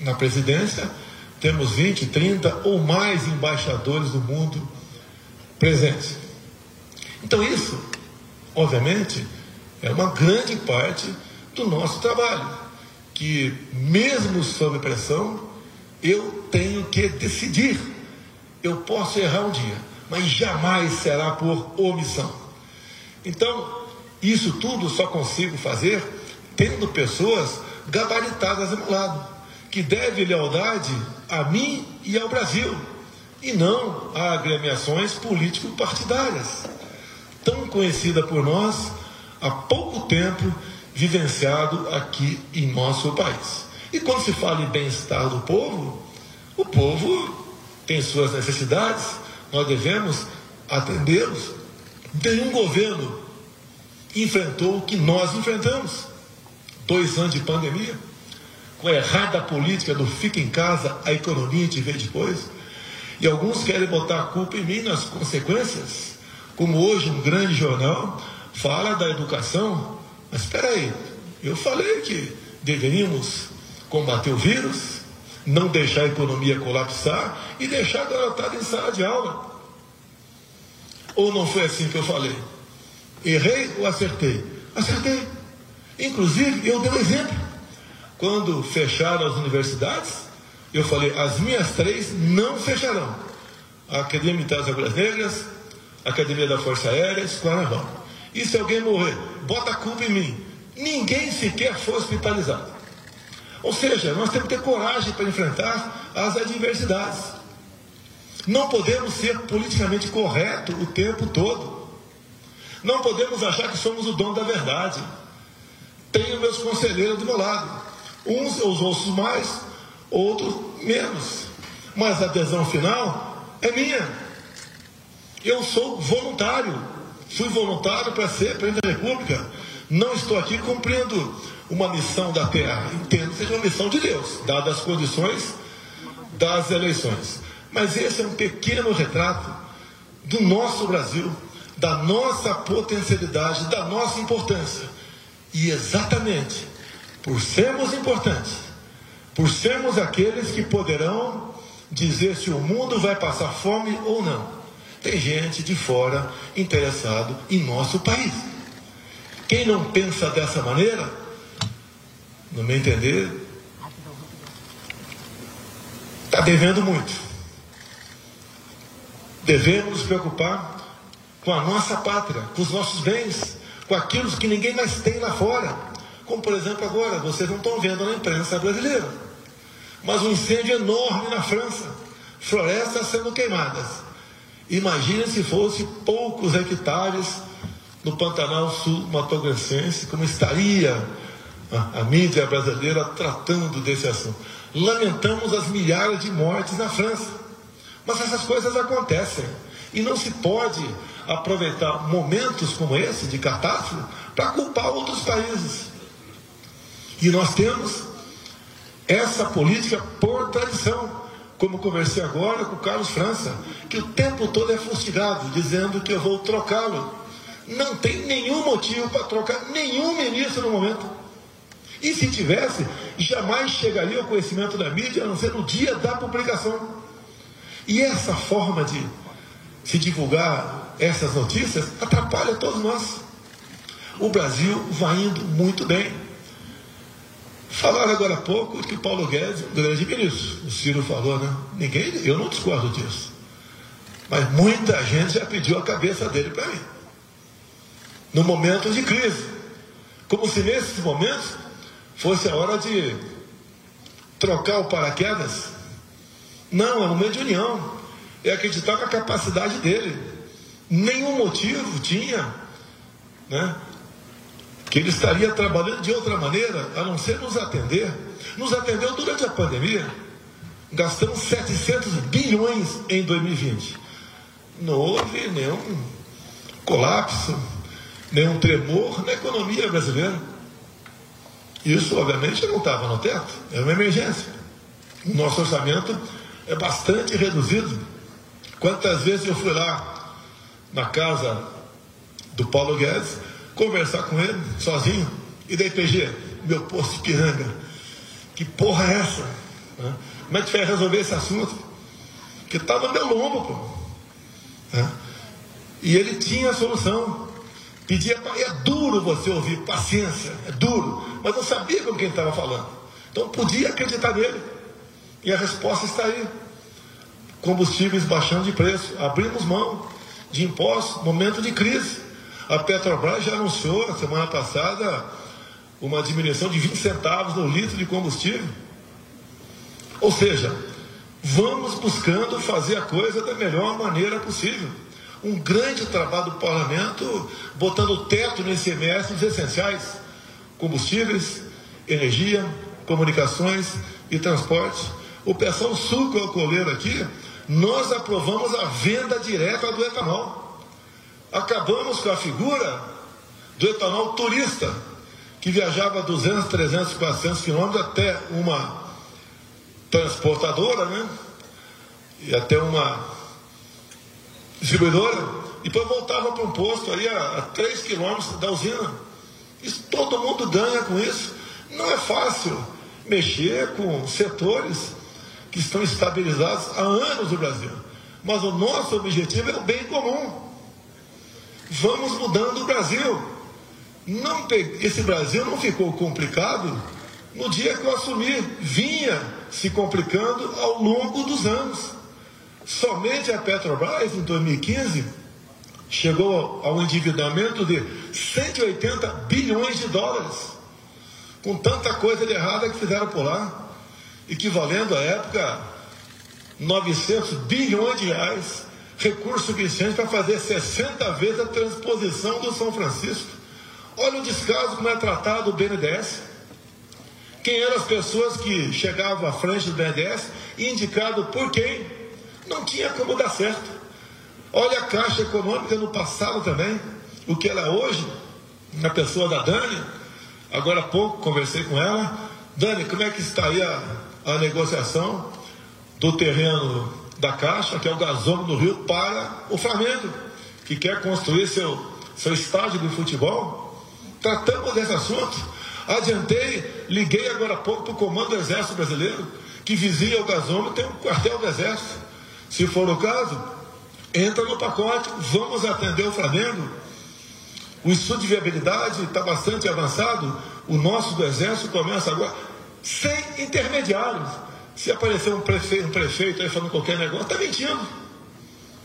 na presidência, temos 20, 30 ou mais embaixadores do mundo presentes. Então, isso, obviamente, é uma grande parte do nosso trabalho, que, mesmo sob pressão, eu tenho que decidir. Eu posso errar um dia, mas jamais será por omissão. Então, isso tudo só consigo fazer tendo pessoas gabaritadas ao meu lado, que devem lealdade a mim e ao Brasil, e não a agremiações político-partidárias, tão conhecida por nós há pouco tempo, vivenciado aqui em nosso país. E quando se fala em bem-estar do povo, o povo tem suas necessidades, nós devemos atendê-los. Nenhum governo enfrentou o que nós enfrentamos. Dois anos de pandemia, com a errada política do fica em casa, a economia te vê depois. E alguns querem botar a culpa em mim nas consequências, como hoje um grande jornal fala da educação. Mas espera aí, eu falei que deveríamos combater o vírus, não deixar a economia colapsar e deixar a garotada em sala de aula. Ou não foi assim que eu falei? Errei ou acertei? Acertei. Inclusive, eu dei um exemplo. Quando fecharam as universidades, eu falei: as minhas três não fecharão. A Academia Militar das Negras, Academia da Força Aérea, Escola Naval. E se alguém morrer, bota a culpa em mim. Ninguém sequer foi hospitalizado. Ou seja, nós temos que ter coragem para enfrentar as adversidades. Não podemos ser politicamente correto o tempo todo. Não podemos achar que somos o dono da verdade. Tenho meus conselheiros do meu lado. Uns eu os ouço mais, outros menos. Mas a adesão final é minha. Eu sou voluntário. Fui voluntário para ser presidente da República. Não estou aqui cumprindo uma missão da terra. Entendo que seja uma missão de Deus, dadas as condições das eleições. Mas esse é um pequeno retrato do nosso Brasil, da nossa potencialidade, da nossa importância. E exatamente por sermos importantes, por sermos aqueles que poderão dizer se o mundo vai passar fome ou não, tem gente de fora interessado em nosso país. Quem não pensa dessa maneira, no meu entender, está devendo muito. Devemos nos preocupar com a nossa pátria, com os nossos bens, com aquilo que ninguém mais tem lá fora. Como, por exemplo, agora, vocês não estão vendo na imprensa brasileira, mas um incêndio enorme na França, florestas sendo queimadas. Imagine se fosse poucos hectares no Pantanal Sul Mato Grossense, como estaria a, a mídia brasileira tratando desse assunto. Lamentamos as milhares de mortes na França. Mas essas coisas acontecem. E não se pode aproveitar momentos como esse de catástrofe para culpar outros países. E nós temos essa política por tradição, como conversei agora com o Carlos França, que o tempo todo é fustigado, dizendo que eu vou trocá-lo. Não tem nenhum motivo para trocar nenhum ministro no momento. E se tivesse, jamais chegaria ao conhecimento da mídia, a não ser no dia da publicação. E essa forma de se divulgar essas notícias atrapalha todos nós. O Brasil vai indo muito bem. Falaram agora há pouco que Paulo Guedes, um grande ministro, o Ciro falou, né? Ninguém, eu não discordo disso. Mas muita gente já pediu a cabeça dele para mim. No momento de crise. Como se nesses momentos fosse a hora de trocar o paraquedas? Não, é um momento de união. É acreditar na capacidade dele. Nenhum motivo tinha né, que ele estaria trabalhando de outra maneira a não ser nos atender. Nos atendeu durante a pandemia. Gastamos 700 bilhões em 2020. Não houve nenhum colapso, nenhum tremor na economia brasileira. Isso, obviamente, não estava no teto, é uma emergência. O nosso orçamento é bastante reduzido. Quantas vezes eu fui lá na casa do Paulo Guedes conversar com ele sozinho e daí PG, meu posto de piranga, que porra é essa? Como é que vai resolver esse assunto? Que estava no meu lombo, pô. E ele tinha a solução. Pedia, é duro você ouvir, paciência, é duro, mas eu sabia com quem estava falando. Então podia acreditar nele. E a resposta está aí. Combustíveis baixando de preço. Abrimos mão de impostos, momento de crise. A Petrobras já anunciou na semana passada uma diminuição de 20 centavos no litro de combustível. Ou seja, vamos buscando fazer a coisa da melhor maneira possível um grande trabalho do parlamento, botando teto no ICMS dos essenciais: combustíveis, energia, comunicações e transporte. O Peção Suco o coleiro aqui, nós aprovamos a venda direta do etanol. Acabamos com a figura do etanol turista, que viajava 200, 300, 400 quilômetros até uma transportadora, né? E até uma distribuidora, e depois voltava para um posto aí a, a 3 quilômetros da usina. Isso todo mundo ganha com isso. Não é fácil mexer com setores que estão estabilizados há anos no Brasil. Mas o nosso objetivo é o bem comum. Vamos mudando o Brasil. Não esse Brasil não ficou complicado no dia que eu assumi. Vinha se complicando ao longo dos anos. Somente a Petrobras, em 2015, chegou ao endividamento de 180 bilhões de dólares, com tanta coisa de errada que fizeram por lá, equivalendo à época 900 bilhões de reais, recurso suficiente para fazer 60 vezes a transposição do São Francisco. Olha o descaso como é tratado o BNDES. Quem eram as pessoas que chegavam à frente do BNDES, indicado por quem? Não tinha como dar certo. Olha a Caixa Econômica no passado também, o que ela é hoje, na pessoa da Dani. Agora há pouco conversei com ela. Dani, como é que está aí a, a negociação do terreno da Caixa, que é o gasômetro do Rio, para o Flamengo, que quer construir seu, seu estádio de futebol? Tratamos desse assunto. Adiantei, liguei agora há pouco para o Comando do Exército Brasileiro, que vizinha ao gasômetro tem um quartel do Exército. Se for o caso, entra no pacote, vamos atender o Flamengo. O estudo de viabilidade está bastante avançado. O nosso do Exército começa agora sem intermediários. Se aparecer um prefeito, um prefeito aí falando qualquer negócio, está mentindo.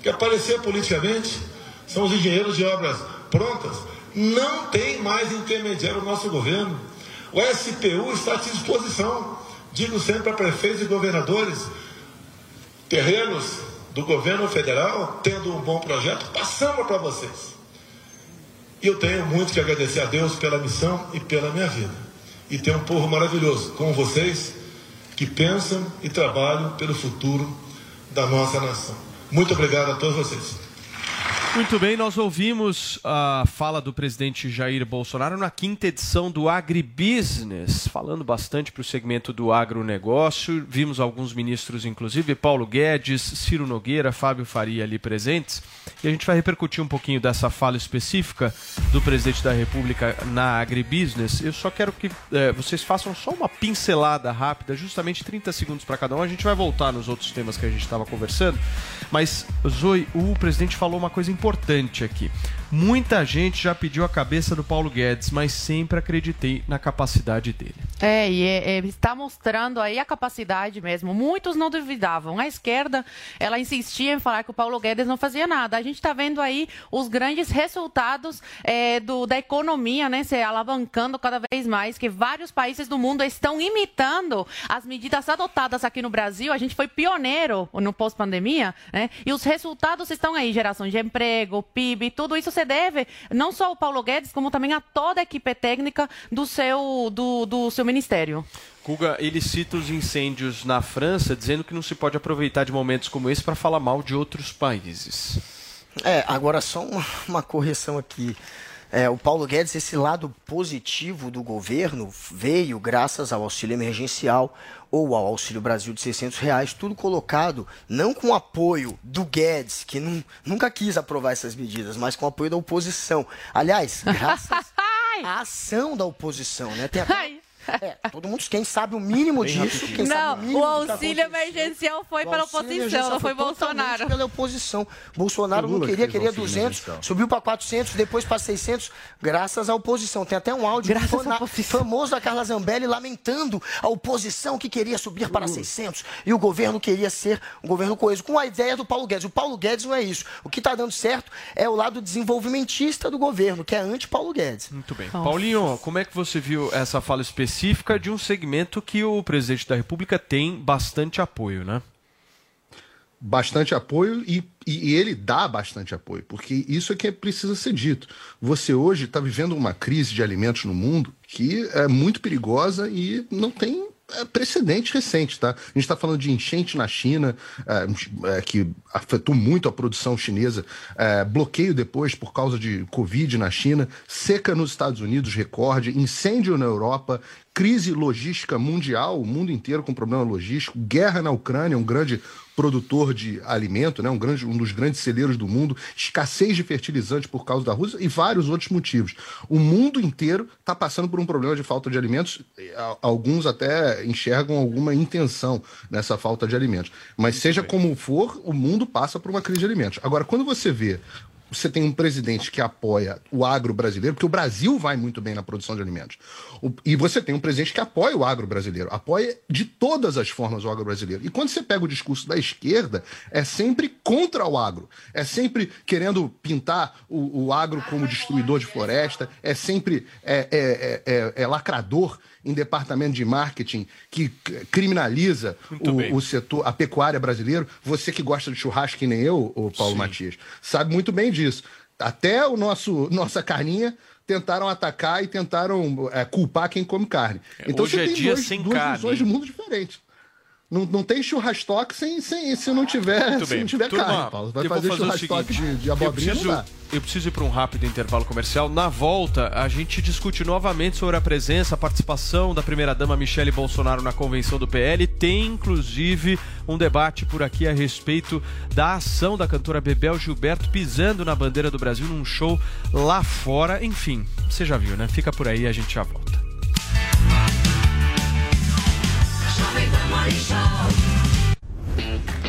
Que aparecer politicamente são os engenheiros de obras prontas. Não tem mais intermediário no nosso governo. O SPU está à disposição. Digo sempre a prefeitos e governadores, terrenos do governo federal, tendo um bom projeto, passamos para vocês. E eu tenho muito que agradecer a Deus pela missão e pela minha vida. E tenho um povo maravilhoso com vocês que pensam e trabalham pelo futuro da nossa nação. Muito obrigado a todos vocês. Muito bem, nós ouvimos a fala do presidente Jair Bolsonaro na quinta edição do Agribusiness, falando bastante para o segmento do agronegócio. Vimos alguns ministros, inclusive Paulo Guedes, Ciro Nogueira, Fábio Faria ali presentes. E a gente vai repercutir um pouquinho dessa fala específica do presidente da República na Agribusiness. Eu só quero que é, vocês façam só uma pincelada rápida, justamente 30 segundos para cada um. A gente vai voltar nos outros temas que a gente estava conversando. Mas, Zoe, o presidente falou uma coisa importante aqui. Muita gente já pediu a cabeça do Paulo Guedes, mas sempre acreditei na capacidade dele. É, e é, é, está mostrando aí a capacidade mesmo. Muitos não duvidavam. A esquerda, ela insistia em falar que o Paulo Guedes não fazia nada. A gente está vendo aí os grandes resultados é, do, da economia, né, se alavancando cada vez mais, que vários países do mundo estão imitando as medidas adotadas aqui no Brasil. A gente foi pioneiro no pós-pandemia, né, e os resultados estão aí, geração de emprego, PIB, tudo isso se deve não só ao Paulo Guedes, como também a toda a equipe técnica do seu, do, do seu ministério. Kuga, ele cita os incêndios na França, dizendo que não se pode aproveitar de momentos como esse para falar mal de outros países. É, agora só uma, uma correção aqui. É, o Paulo Guedes, esse lado positivo do governo veio graças ao auxílio emergencial ou ao Auxílio Brasil de 600 reais, tudo colocado não com apoio do Guedes, que não, nunca quis aprovar essas medidas, mas com apoio da oposição. Aliás, graças à ação da oposição, né? Tem até é, todo mundo, quem sabe o mínimo Bem disso, quem não, sabe o mínimo o que tá auxílio emergencial foi o pela oposição, não foi Bolsonaro. pela oposição. Bolsonaro não queria, queria o auxílio 200, emergencial. subiu para 400, depois para 600, graças à oposição. Tem até um áudio fana- famoso da Carla Zambelli lamentando a oposição que queria subir para 600 e o governo queria ser um governo coeso, com a ideia do Paulo Guedes. O Paulo Guedes não é isso. O que está dando certo é o lado desenvolvimentista do governo, que é anti-Paulo Guedes. Muito bem. Paulinho, como é que você viu essa fala específica de um segmento que o presidente da República tem bastante apoio, né? bastante apoio e, e, e ele dá bastante apoio, porque isso é que precisa ser dito. Você hoje está vivendo uma crise de alimentos no mundo que é muito perigosa e não tem é, precedente recente, tá? A gente está falando de enchente na China, é, é, que afetou muito a produção chinesa, é, bloqueio depois por causa de Covid na China, seca nos Estados Unidos, recorde, incêndio na Europa, crise logística mundial, o mundo inteiro com problema logístico, guerra na Ucrânia, um grande produtor de alimento, né, um, grande, um dos grandes celeiros do mundo, escassez de fertilizantes por causa da Rússia e vários outros motivos. O mundo inteiro está passando por um problema de falta de alimentos. Alguns até enxergam alguma intenção nessa falta de alimentos. Mas seja como for, o mundo passa por uma crise de alimentos. Agora, quando você vê você tem um presidente que apoia o agro brasileiro, porque o Brasil vai muito bem na produção de alimentos. O- e você tem um presidente que apoia o agro brasileiro, apoia de todas as formas o agro brasileiro. E quando você pega o discurso da esquerda, é sempre contra o agro, é sempre querendo pintar o, o agro como destruidor de floresta, é sempre é, é- é- é- é lacrador em departamento de marketing que criminaliza o, o setor, a pecuária brasileira. Você que gosta de churrasco que nem eu, o Paulo Matias, sabe muito bem disso. Até o nosso nossa carninha tentaram atacar e tentaram é, culpar quem come carne. Então hoje você é tem dia dois, sem duas carne, visões de mundo diferentes. Não, não tem churrasco sem, sem, se não tiver, Muito se não tiver Turma, carne, Paulo. Vai eu fazer, seguinte, de, de eu abobrinha, preciso, não dá. eu preciso ir para um rápido intervalo comercial. Na volta, a gente discute novamente sobre a presença, a participação da primeira-dama Michele Bolsonaro na convenção do PL. Tem, inclusive, um debate por aqui a respeito da ação da cantora Bebel Gilberto pisando na bandeira do Brasil num show lá fora. Enfim, você já viu, né? Fica por aí, a gente já volta.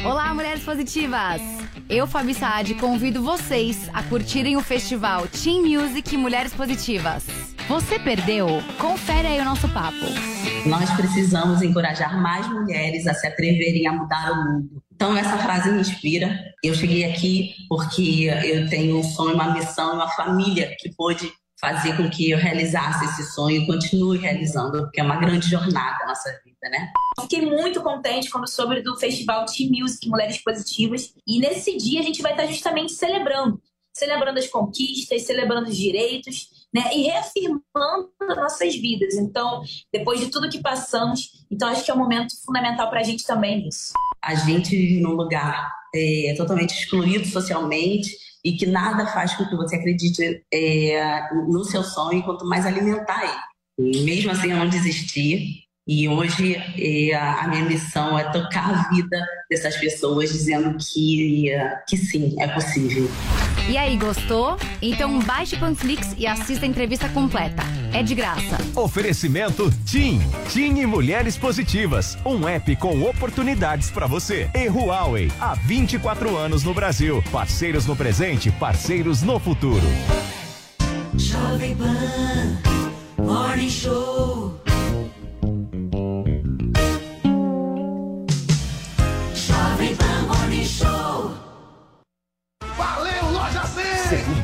Olá, mulheres positivas! Eu, Fabi Saad, convido vocês a curtirem o festival Teen Music Mulheres Positivas. Você perdeu? Confere aí o nosso papo. Nós precisamos encorajar mais mulheres a se atreverem a mudar o mundo. Então, essa frase me inspira. Eu cheguei aqui porque eu tenho um sonho, uma missão, uma família que pôde fazer com que eu realizasse esse sonho e continue realizando, porque é uma grande jornada a nossa vida, né? Fiquei muito contente quando soube do festival Teen Music Mulheres Positivas. E nesse dia a gente vai estar justamente celebrando. Celebrando as conquistas, celebrando os direitos, né? E reafirmando as nossas vidas. Então, depois de tudo que passamos, então acho que é um momento fundamental para a gente também nisso. A gente vive num lugar é, totalmente excluído socialmente e que nada faz com que você acredite é, no seu sonho, quanto mais alimentar ele. E mesmo assim, eu não desisti. E hoje a minha missão é tocar a vida dessas pessoas, dizendo que, que sim, é possível. E aí, gostou? Então baixe o Panflix e assista a entrevista completa. É de graça. Oferecimento TIM. TIM e Mulheres Positivas. Um app com oportunidades para você. E Huawei. Há 24 anos no Brasil. Parceiros no presente, parceiros no futuro. Jovem Pan Morning Show.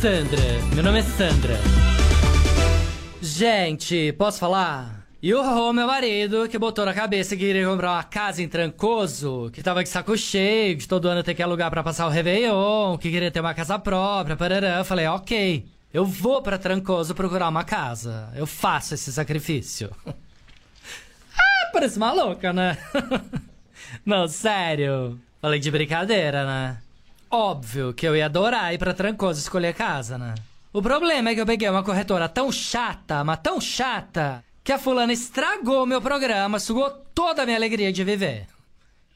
Sandra, meu nome é Sandra. Gente, posso falar? E o meu marido, que botou na cabeça que queria comprar uma casa em Trancoso, que tava de saco cheio, de todo ano ter que alugar pra passar o Réveillon, que queria ter uma casa própria, parará. Eu falei, ok, eu vou pra Trancoso procurar uma casa. Eu faço esse sacrifício. ah, parece maluca, né? Não, sério. Falei de brincadeira, né? Óbvio que eu ia adorar ir pra Trancoso escolher casa, né? O problema é que eu peguei uma corretora tão chata, mas tão chata, que a fulana estragou meu programa, sugou toda a minha alegria de viver.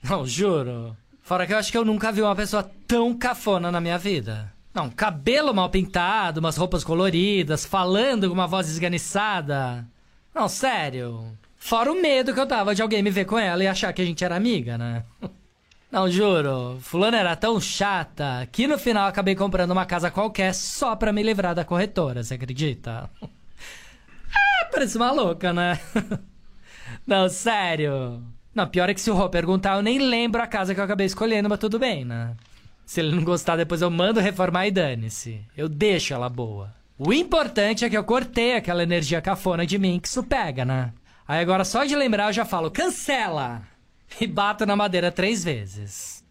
Não, juro. Fora que eu acho que eu nunca vi uma pessoa tão cafona na minha vida. Não, cabelo mal pintado, umas roupas coloridas, falando com uma voz esganiçada. Não, sério. Fora o medo que eu tava de alguém me ver com ela e achar que a gente era amiga, né? Não, juro. Fulana era tão chata que no final acabei comprando uma casa qualquer só pra me livrar da corretora, você acredita? Ah, parece uma louca, né? Não, sério. Não, pior é que se o Rô perguntar, eu nem lembro a casa que eu acabei escolhendo, mas tudo bem, né? Se ele não gostar, depois eu mando reformar e dane-se. Eu deixo ela boa. O importante é que eu cortei aquela energia cafona de mim que isso pega, né? Aí agora só de lembrar eu já falo, cancela! E bato na madeira três vezes.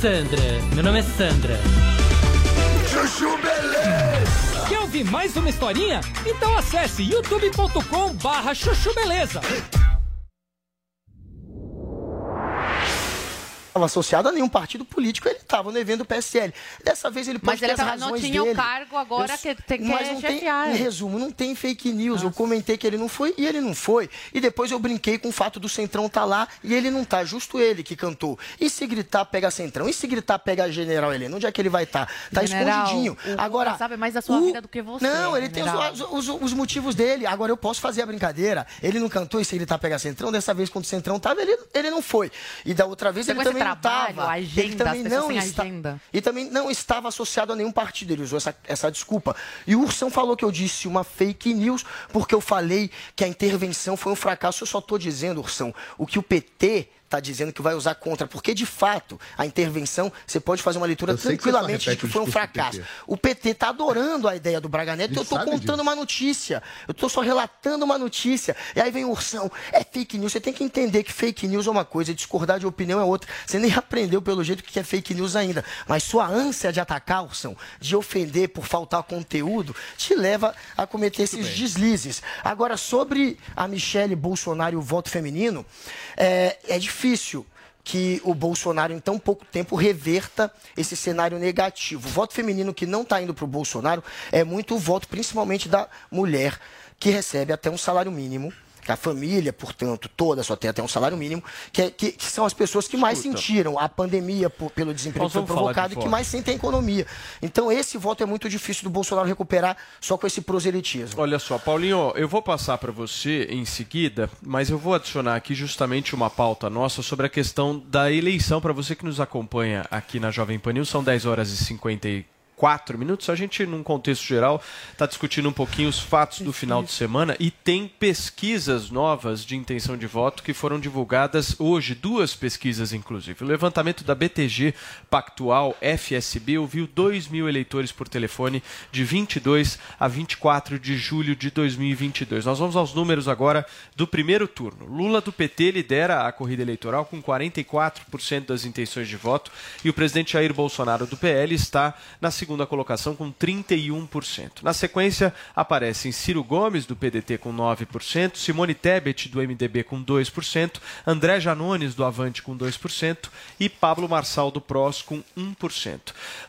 Sandra, meu nome é Sandra. Chuchu Beleza. Quer ouvir mais uma historinha? Então acesse youtube.com barra chuchu beleza. Estava associado a nenhum partido político, ele estava no evento do PSL. Dessa vez ele pode Mas ele ter as tava- não razões tinha o dele. cargo, agora Eu- que tem que Mas não tem, em resumo, não tem fake news. Eu comentei que ele não foi e ele não foi. E depois eu brinquei com o fato do Centrão tá lá e ele não tá. Justo ele que cantou. E se gritar, pega Centrão? E se gritar, pega General Helena? Onde é que ele vai estar? Tá General, escondidinho. o Agora, sabe mais da sua o- vida do que você. Não, ele tem general. os, os- os motivos dele. Agora eu posso fazer a brincadeira. Ele não cantou e se gritar, pega Centrão. Dessa vez, quando o Centrão tava, ele, ele não foi. E da outra vez, Você ele também não trabalho, tava. a ele agenda, também não está- agenda. e também não estava associado a nenhum partido. Ele usou essa, essa desculpa. E o Ursão falou que eu disse uma fake news porque eu falei que a intervenção foi um fracasso. Eu só estou dizendo, Ursão, o que o PT está dizendo que vai usar contra, porque de fato a intervenção você pode fazer uma leitura que tranquilamente de que foi um fracasso. PT. O PT está adorando a ideia do Braga Neto Ele eu estou contando disso. uma notícia. Eu estou só relatando uma notícia. E aí vem o Ursão, é fake news. Você tem que entender que fake news é uma coisa, discordar de opinião é outra. Você nem aprendeu pelo jeito que é fake news ainda. Mas sua ânsia de atacar, Ursão, de ofender por faltar conteúdo, te leva a cometer esses deslizes. Agora, sobre a Michelle Bolsonaro e o voto feminino, é, é difícil que o Bolsonaro, em tão pouco tempo, reverta esse cenário negativo. O voto feminino que não está indo para o Bolsonaro é muito o voto, principalmente da mulher, que recebe até um salário mínimo. A família, portanto, toda só tem até um salário mínimo, que, é- que- que são as pessoas que mais Escuta. sentiram a pandemia por- pelo desemprego que foi de provocado e que mais sentem a economia. Então, esse voto é muito difícil do Bolsonaro recuperar só com esse proselitismo. Olha só, Paulinho, eu vou passar para você em seguida, mas eu vou adicionar aqui justamente uma pauta nossa sobre a questão da eleição para você que nos acompanha aqui na Jovem Pan News. São 10 horas e 54 minutos. A gente, num contexto geral, está discutindo um pouquinho os fatos do final de semana e tem pesquisas novas de intenção de voto que foram divulgadas hoje, duas pesquisas inclusive. O levantamento da BTG Pactual FSB ouviu 2 mil eleitores por telefone de 22 a 24 de julho de 2022. Nós vamos aos números agora do primeiro turno. Lula do PT lidera a corrida eleitoral com 44% das intenções de voto e o presidente Jair Bolsonaro do PL está na segunda colocação com 31%. Na sequência aparecem Ciro Gomes do PDT com 9%, Simone Tebet do MDB com 2%, André Janones do Avante com 2% e Pablo Marçal do PROS com 1%.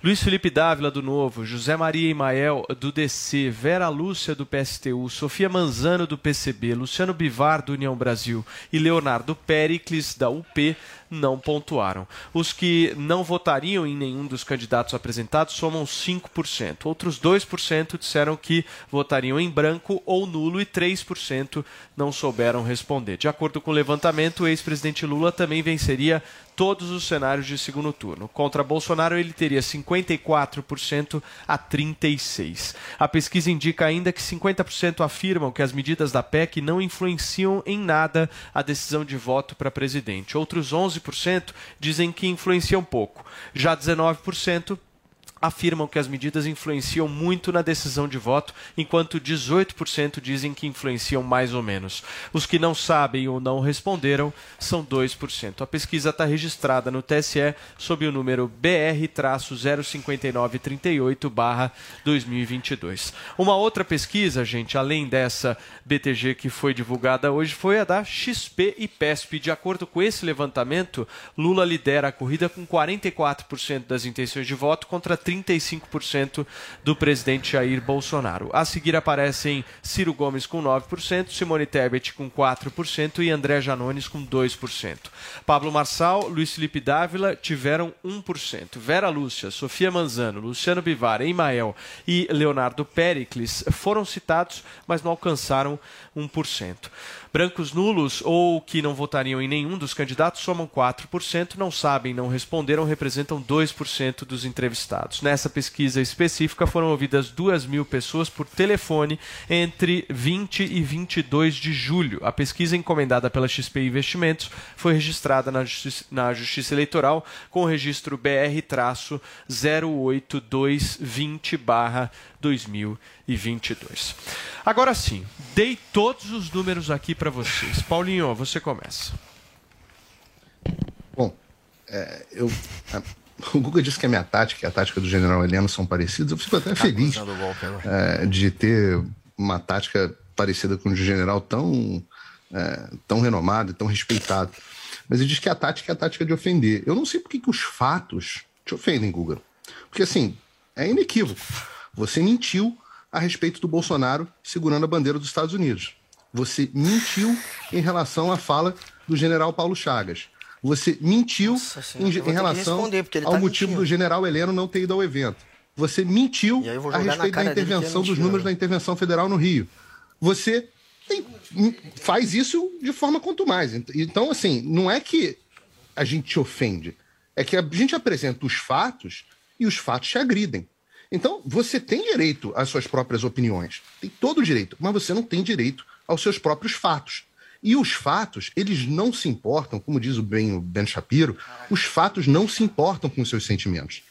Luiz Felipe Dávila do Novo, José Maria Imael do DC, Vera Lúcia do PSTU, Sofia Manzano do PCB, Luciano Bivar do União Brasil e Leonardo Pericles da UP não pontuaram. Os que não votariam em nenhum dos candidatos apresentados somam 5%. Outros 2% disseram que votariam em branco ou nulo e 3% não souberam responder. De acordo com o levantamento, o ex-presidente Lula também venceria todos os cenários de segundo turno. Contra Bolsonaro, ele teria 54% a 36%. A pesquisa indica ainda que 50% afirmam que as medidas da PEC não influenciam em nada a decisão de voto para presidente. Outros 11% dizem que influenciam pouco. Já 19% afirmam que as medidas influenciam muito na decisão de voto, enquanto 18% dizem que influenciam mais ou menos. Os que não sabem ou não responderam são 2%. A pesquisa está registrada no TSE sob o número BR-05938-2022. Uma outra pesquisa, gente, além dessa BTG que foi divulgada hoje, foi a da XP e PESP. De acordo com esse levantamento, Lula lidera a corrida com 44% das intenções de voto contra 35% do presidente Jair Bolsonaro. A seguir aparecem Ciro Gomes com 9%, Simone Tebet com 4% e André Janones com 2%. Pablo Marçal, Luiz Felipe Dávila tiveram 1%. Vera Lúcia, Sofia Manzano, Luciano Bivar, Emael e Leonardo Pericles foram citados, mas não alcançaram 1%. Brancos nulos ou que não votariam em nenhum dos candidatos somam 4%, não sabem, não responderam, representam 2% dos entrevistados. Nessa pesquisa específica foram ouvidas 2 mil pessoas por telefone entre 20 e 22 de julho. A pesquisa encomendada pela XP Investimentos foi registrada na Justiça, na Justiça Eleitoral com o registro BR-08220-2022. Agora sim, dei todos os números aqui para vocês. Paulinho, você começa. Bom, é, eu, a- o Guga disse que a minha tática e a tática do general Heleno são parecidas. Eu fico até feliz é, de ter uma tática parecida com o de um general tão, é, tão renomado e tão respeitado. Mas ele diz que a tática é a tática de ofender. Eu não sei por que que os fatos te ofendem, Guga. Porque, assim, é inequívoco. Você mentiu a respeito do Bolsonaro segurando a bandeira dos Estados Unidos. Você mentiu em relação à fala do general Paulo Chagas. Você mentiu em, em relação ele ao tá motivo mentindo. do general Heleno não ter ido ao evento. Você mentiu a respeito da é intervenção dos mentira, números né? da intervenção federal no Rio. Você tem- faz isso de forma quanto mais. Então, assim, não é que a gente te ofende, é que a gente apresenta os fatos e os fatos te agridem. Então, você tem direito às suas próprias opiniões, tem todo o direito, mas você não tem direito aos seus próprios fatos. E os fatos, eles não se importam, como diz o bem o Ben Shapiro, os fatos não se importam com os seus sentimentos.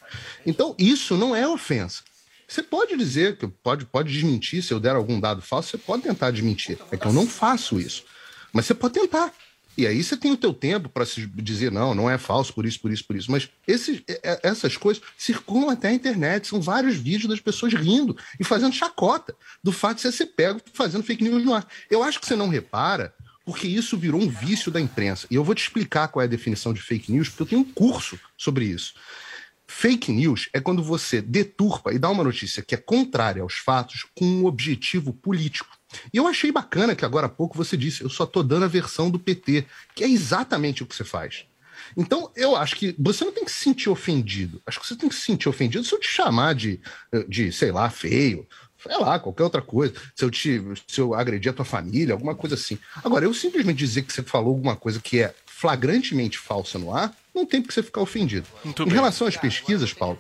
Então, isso não é ofensa. Você pode dizer, que pode, pode desmentir, se eu der algum dado falso, você pode tentar desmentir. É que eu não faço isso. Mas você pode tentar. E aí você tem o teu tempo para se dizer, não, não é falso por isso, por isso, por isso. Mas esses, essas coisas circulam até a internet. São vários vídeos das pessoas rindo e fazendo chacota do fato de você ser pego fazendo fake news no ar. Eu acho que você não repara porque isso virou um vício da imprensa. E eu vou te explicar qual é a definição de fake news, porque eu tenho um curso sobre isso. Fake news é quando você deturpa e dá uma notícia que é contrária aos fatos com um objetivo político. E eu achei bacana que agora há pouco você disse, eu só estou dando a versão do PT, que é exatamente o que você faz. Então, eu acho que você não tem que se sentir ofendido. Acho que você tem que se sentir ofendido se eu te chamar de, de sei lá, feio, sei lá, qualquer outra coisa, se eu te se eu agredir a tua família, alguma coisa assim. Agora, eu simplesmente dizer que você falou alguma coisa que é flagrantemente falsa no ar, não tem por que você ficar ofendido. Muito em bem. relação às pesquisas, Paulo.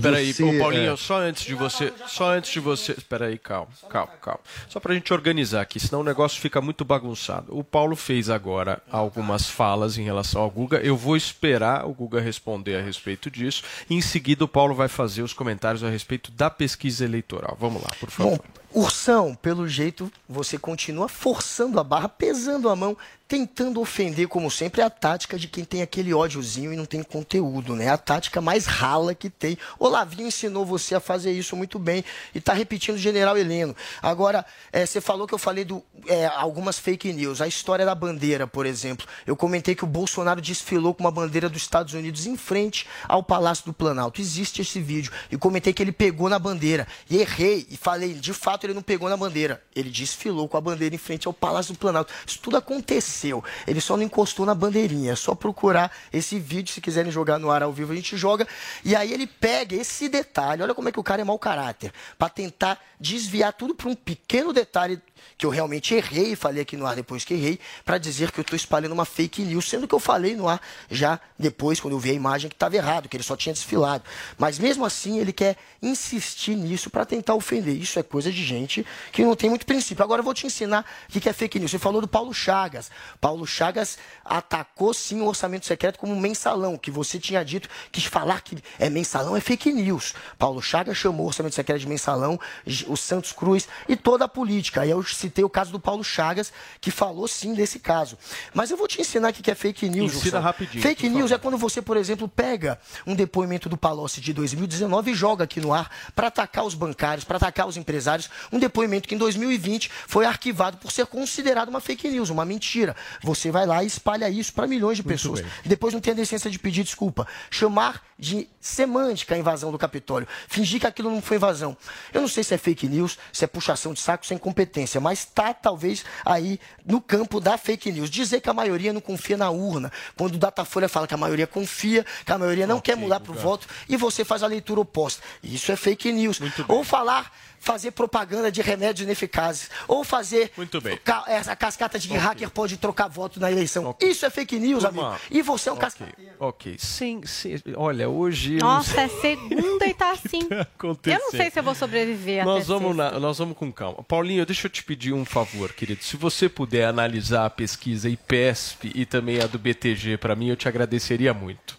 Peraí, você, Paulinho, é... só antes de você. Só antes de você. Peraí, calma, calma, calma. Só pra gente organizar aqui, senão o negócio fica muito bagunçado. O Paulo fez agora algumas falas em relação ao Guga. Eu vou esperar o Guga responder a respeito disso. E em seguida o Paulo vai fazer os comentários a respeito da pesquisa eleitoral. Vamos lá, por favor. Bom, Ursão, pelo jeito, você continua forçando a barra, pesando a mão, tentando ofender, como sempre, é a tática de quem tem aquele ódiozinho e não tem conteúdo, né? A tática mais rala que tem. O Lavinho ensinou você a fazer isso muito bem e está repetindo o General Heleno. Agora, é, você falou que eu falei do, é, algumas fake news. A história da bandeira, por exemplo. Eu comentei que o Bolsonaro desfilou com uma bandeira dos Estados Unidos em frente ao Palácio do Planalto. Existe esse vídeo. E comentei que ele pegou na bandeira. E errei e falei, de fato, ele não pegou na bandeira. Ele desfilou com a bandeira em frente ao Palácio do Planalto. Isso tudo aconteceu. Ele só não encostou na bandeirinha. É só procurar esse vídeo, se quiserem jogar no ar ao vivo, a gente joga. E aí ele pega esse detalhe, olha como é que o cara é mau caráter, para tentar desviar tudo para um pequeno detalhe que eu realmente errei, falei aqui no ar depois que errei, para dizer que eu estou espalhando uma fake news, sendo que eu falei no ar já depois, quando eu vi a imagem, que estava errado, que ele só tinha desfilado. Mas mesmo assim, ele quer insistir nisso para tentar ofender. Isso é coisa de gente que não tem muito princípio. Agora eu vou te ensinar o que é fake news. Você falou do Paulo Chagas. Paulo Chagas atacou sim o orçamento secreto como mensalão, que você tinha dito que falar que é mensalão é fake news. Paulo Chagas chamou o orçamento secreto de mensalão, o Santos Cruz e toda a política. Aí eu citei o caso do Paulo Chagas, que falou sim desse caso. Mas eu vou te ensinar o que é fake news. Ensina rapidinho. Fake news é quando você, por exemplo, pega um depoimento do Palocci de 2019 e joga aqui no ar para atacar os bancários, para atacar os empresários. Um depoimento que em 2020 foi arquivado por ser considerado uma fake news, uma mentira. Você vai lá e espalha isso para milhões de pessoas. Depois não tem a decência de pedir desculpa. Chamar de semântica a invasão do Capitólio. Fingir que aquilo não foi invasão. Eu não sei se é fake news, se é puxação de saco, se é incompetência, mas está talvez aí no campo da fake news. Dizer que a maioria não confia na urna, quando o Datafolha fala que a maioria confia, que a maioria não okay, quer mudar para o voto, e você faz a leitura oposta. Isso é fake news. Ou falar fazer propaganda de remédios ineficazes. Ou fazer. Muito bem. Essa cascata de okay. hacker pode trocar voto na eleição. Okay. Isso é fake news, Turma. amigo. E você é um okay. cascateiro. Ok. Sim, sim. Olha, hoje. Nossa, é segunda e tá assim. tá eu não sei se eu vou sobreviver nós vamos na, Nós vamos com calma. Paulinho, deixa eu te pedir um favor, querido. Se você puder analisar a pesquisa IPESP e também a do BTG para mim, eu te agradeceria muito.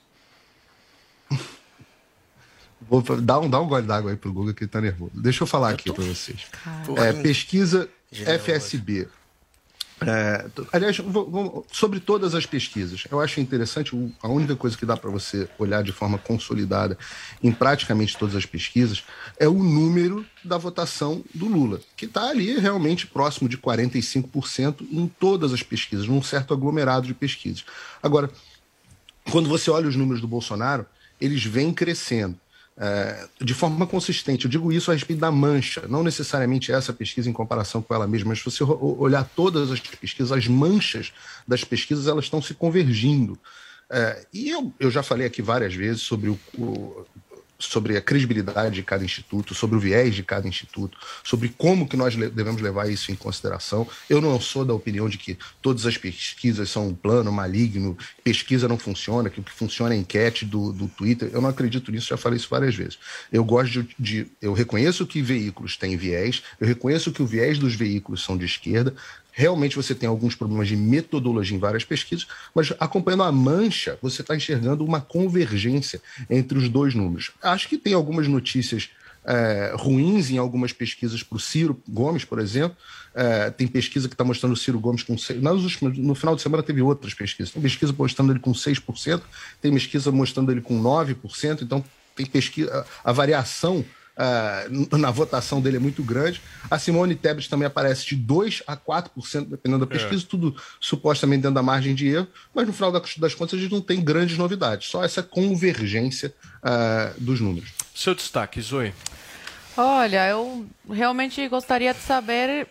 Vou dar um, dar um gole d'água aí pro Google que ele tá nervoso. Deixa eu falar eu aqui para vocês. É, pesquisa FSB. É, aliás, vou, vou, sobre todas as pesquisas, eu acho interessante, a única coisa que dá para você olhar de forma consolidada em praticamente todas as pesquisas é o número da votação do Lula, que está ali realmente próximo de 45% em todas as pesquisas, num certo aglomerado de pesquisas. Agora, quando você olha os números do Bolsonaro, eles vêm crescendo é, de forma consistente. Eu digo isso a respeito da mancha, não necessariamente essa pesquisa em comparação com ela mesma, mas se você olhar todas as pesquisas, as manchas das pesquisas, elas estão se convergindo. É, e eu, eu já falei aqui várias vezes sobre o, o sobre a credibilidade de cada instituto, sobre o viés de cada instituto, sobre como que nós devemos levar isso em consideração. Eu não sou da opinião de que todas as pesquisas são um plano maligno, pesquisa não funciona, que o que funciona é enquete do, do Twitter. Eu não acredito nisso, já falei isso várias vezes. Eu gosto de, de eu reconheço que veículos têm viés, eu reconheço que o viés dos veículos são de esquerda, Realmente você tem alguns problemas de metodologia em várias pesquisas, mas acompanhando a mancha, você está enxergando uma convergência entre os dois números. Acho que tem algumas notícias é, ruins em algumas pesquisas para o Ciro Gomes, por exemplo. É, tem pesquisa que está mostrando o Ciro Gomes com 6%. Nas últimas, no final de semana teve outras pesquisas. Tem pesquisa mostrando ele com 6%, tem pesquisa mostrando ele com 9%, então tem pesquisa. A, a variação uh, na votação dele é muito grande. A Simone Tebet também aparece de 2% a 4%, dependendo da pesquisa, é. tudo supostamente dentro da margem de erro, mas no final das contas a gente não tem grandes novidades, só essa convergência uh, dos números. Seu destaque, Zoe. Olha, eu realmente gostaria de saber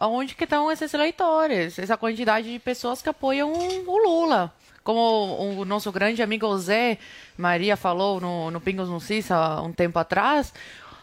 onde que estão esses eleitores, essa quantidade de pessoas que apoiam o Lula. Como o nosso grande amigo Zé Maria falou no, no Pingos no Cis há um tempo atrás,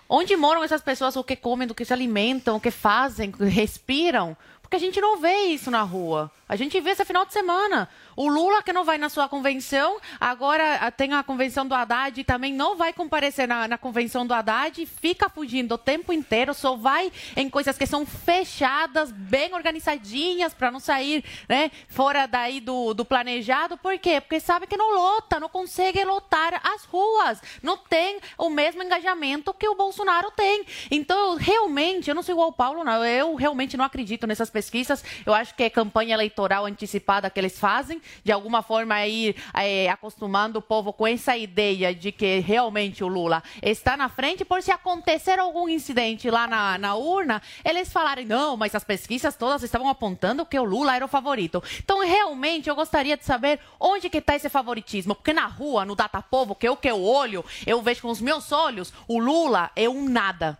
Onde moram essas pessoas? O que comem, do que se alimentam, o que fazem, respiram? Porque a gente não vê isso na rua. A gente vê esse final de semana. O Lula, que não vai na sua convenção, agora ah, tem a convenção do Haddad também não vai comparecer na, na convenção do Haddad, fica fugindo o tempo inteiro, só vai em coisas que são fechadas, bem organizadinhas, para não sair né, fora daí do, do planejado. Por quê? Porque sabe que não lota, não consegue lotar as ruas. Não tem o mesmo engajamento que o Bolsonaro tem. Então, realmente, eu não sou igual ao Paulo, não. Eu realmente não acredito nessas pesquisas. Eu acho que é campanha eleitoral antecipada que eles fazem, de alguma forma ir é, acostumando o povo com essa ideia de que realmente o Lula está na frente, por se acontecer algum incidente lá na, na urna, eles falarem, não, mas as pesquisas todas estavam apontando que o Lula era o favorito. Então, realmente, eu gostaria de saber onde que está esse favoritismo, porque na rua, no Data Povo, que eu que eu olho, eu vejo com os meus olhos, o Lula é um nada.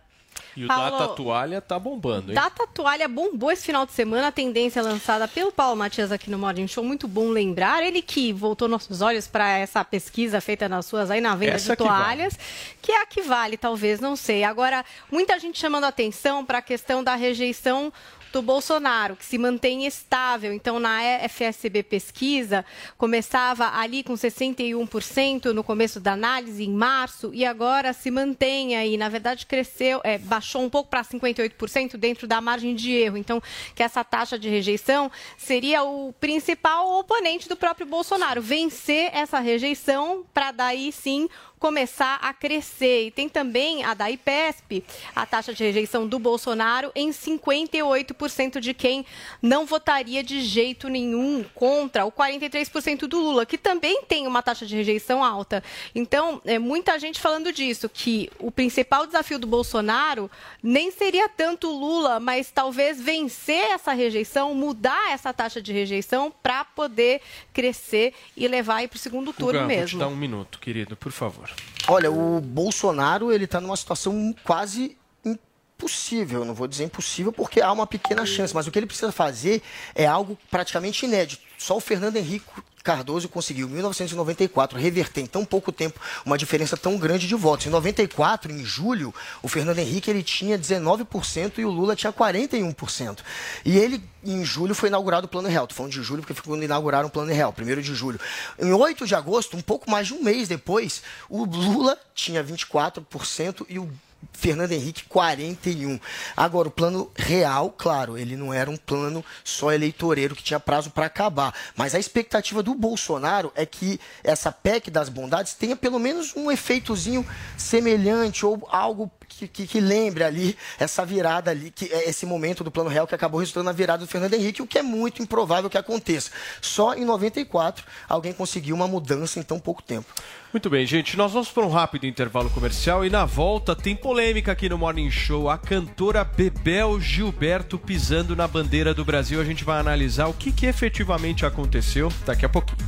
E o Paulo, Data Toalha tá bombando, hein? Data Toalha bombou esse final de semana, a tendência lançada pelo Paulo Matias aqui no Morning Show, muito bom lembrar. Ele que voltou nossos olhos para essa pesquisa feita nas suas aí na venda essa de toalhas, que, vale. que é a que vale, talvez, não sei. Agora, muita gente chamando atenção para a questão da rejeição do Bolsonaro, que se mantém estável. Então, na FSB pesquisa, começava ali com 61% no começo da análise, em março, e agora se mantém aí. Na verdade, cresceu, é, baixou um pouco para 58% dentro da margem de erro. Então, que essa taxa de rejeição seria o principal oponente do próprio Bolsonaro. Vencer essa rejeição para daí sim começar a crescer. E tem também a da IPESP, a taxa de rejeição do Bolsonaro em 58% de quem não votaria de jeito nenhum contra o 43% do Lula, que também tem uma taxa de rejeição alta. Então, é muita gente falando disso, que o principal desafio do Bolsonaro nem seria tanto o Lula, mas talvez vencer essa rejeição, mudar essa taxa de rejeição para poder crescer e levar para o segundo turno Guga, mesmo. Vou te dar um minuto, querido, por favor. Olha, o Bolsonaro ele está numa situação quase impossível. Não vou dizer impossível porque há uma pequena chance, mas o que ele precisa fazer é algo praticamente inédito. Só o Fernando Henrique Cardoso conseguiu, em 1994, reverter em tão pouco tempo uma diferença tão grande de votos. Em 94, em julho, o Fernando Henrique ele tinha 19% e o Lula tinha 41%. E ele, em julho, foi inaugurado o Plano Real. Estou falando de julho porque foi quando inauguraram o Plano Real, 1 de julho. Em 8 de agosto, um pouco mais de um mês depois, o Lula tinha 24% e o Fernando Henrique 41. Agora, o plano real, claro, ele não era um plano só eleitoreiro que tinha prazo para acabar. Mas a expectativa do Bolsonaro é que essa PEC das bondades tenha pelo menos um efeitozinho semelhante ou algo que, que, que, lembre ali essa virada ali, que é esse momento do plano real que acabou resultando na virada do Fernando Henrique, o que é muito improvável que aconteça. Só em 94 alguém conseguiu uma mudança em tão pouco tempo. Muito bem, gente. Nós vamos para um rápido intervalo comercial e na volta tem polêmica aqui no Morning Show. A cantora Bebel Gilberto pisando na bandeira do Brasil. A gente vai analisar o que, que efetivamente aconteceu daqui a pouquinho.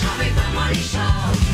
Jovem Pan Morning Show.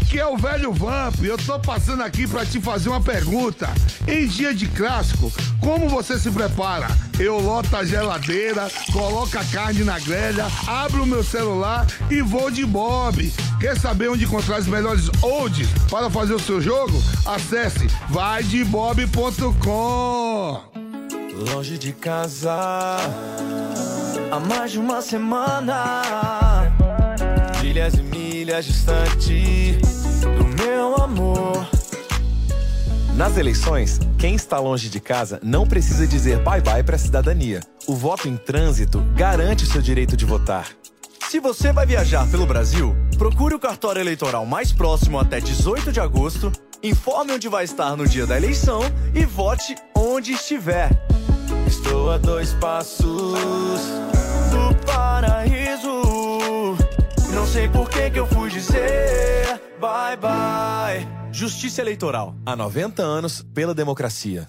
Aqui é o velho Vamp e eu tô passando aqui pra te fazer uma pergunta. Em dia de clássico, como você se prepara? Eu loto a geladeira, coloco a carne na grelha, abro o meu celular e vou de Bob. Quer saber onde encontrar os melhores odds para fazer o seu jogo? Acesse vaidebob.com. Longe de casa, há mais de uma semana. Milhas e milhas distante do meu amor. Nas eleições, quem está longe de casa não precisa dizer bye-bye para a cidadania. O voto em trânsito garante seu direito de votar. Se você vai viajar pelo Brasil, procure o cartório eleitoral mais próximo até 18 de agosto, informe onde vai estar no dia da eleição e vote onde estiver. Estou a dois passos do paraíso. Não sei por que que eu fui dizer bye bye. Justiça Eleitoral. Há 90 anos pela democracia.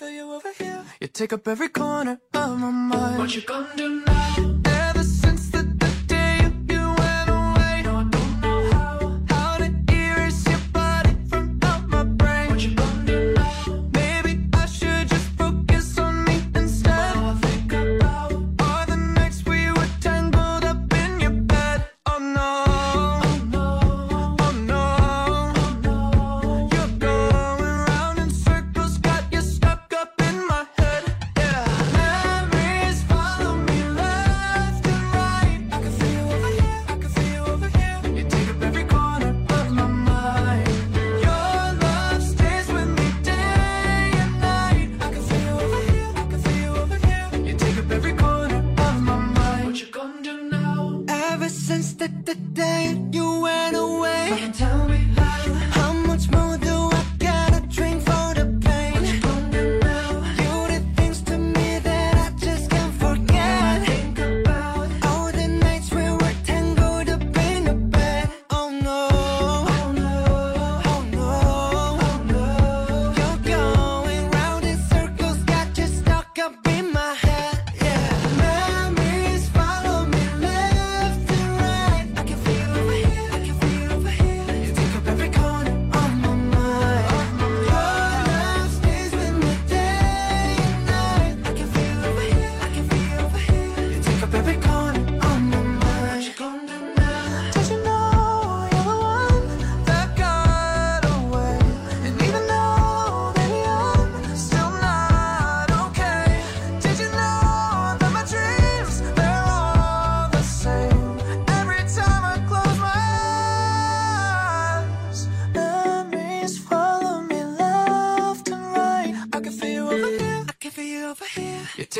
feel you over here. You take up every corner of my mind. What you gonna do now?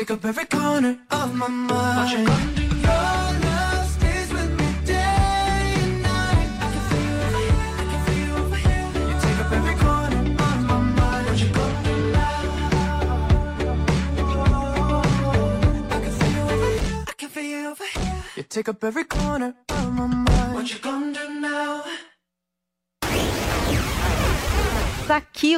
Take up every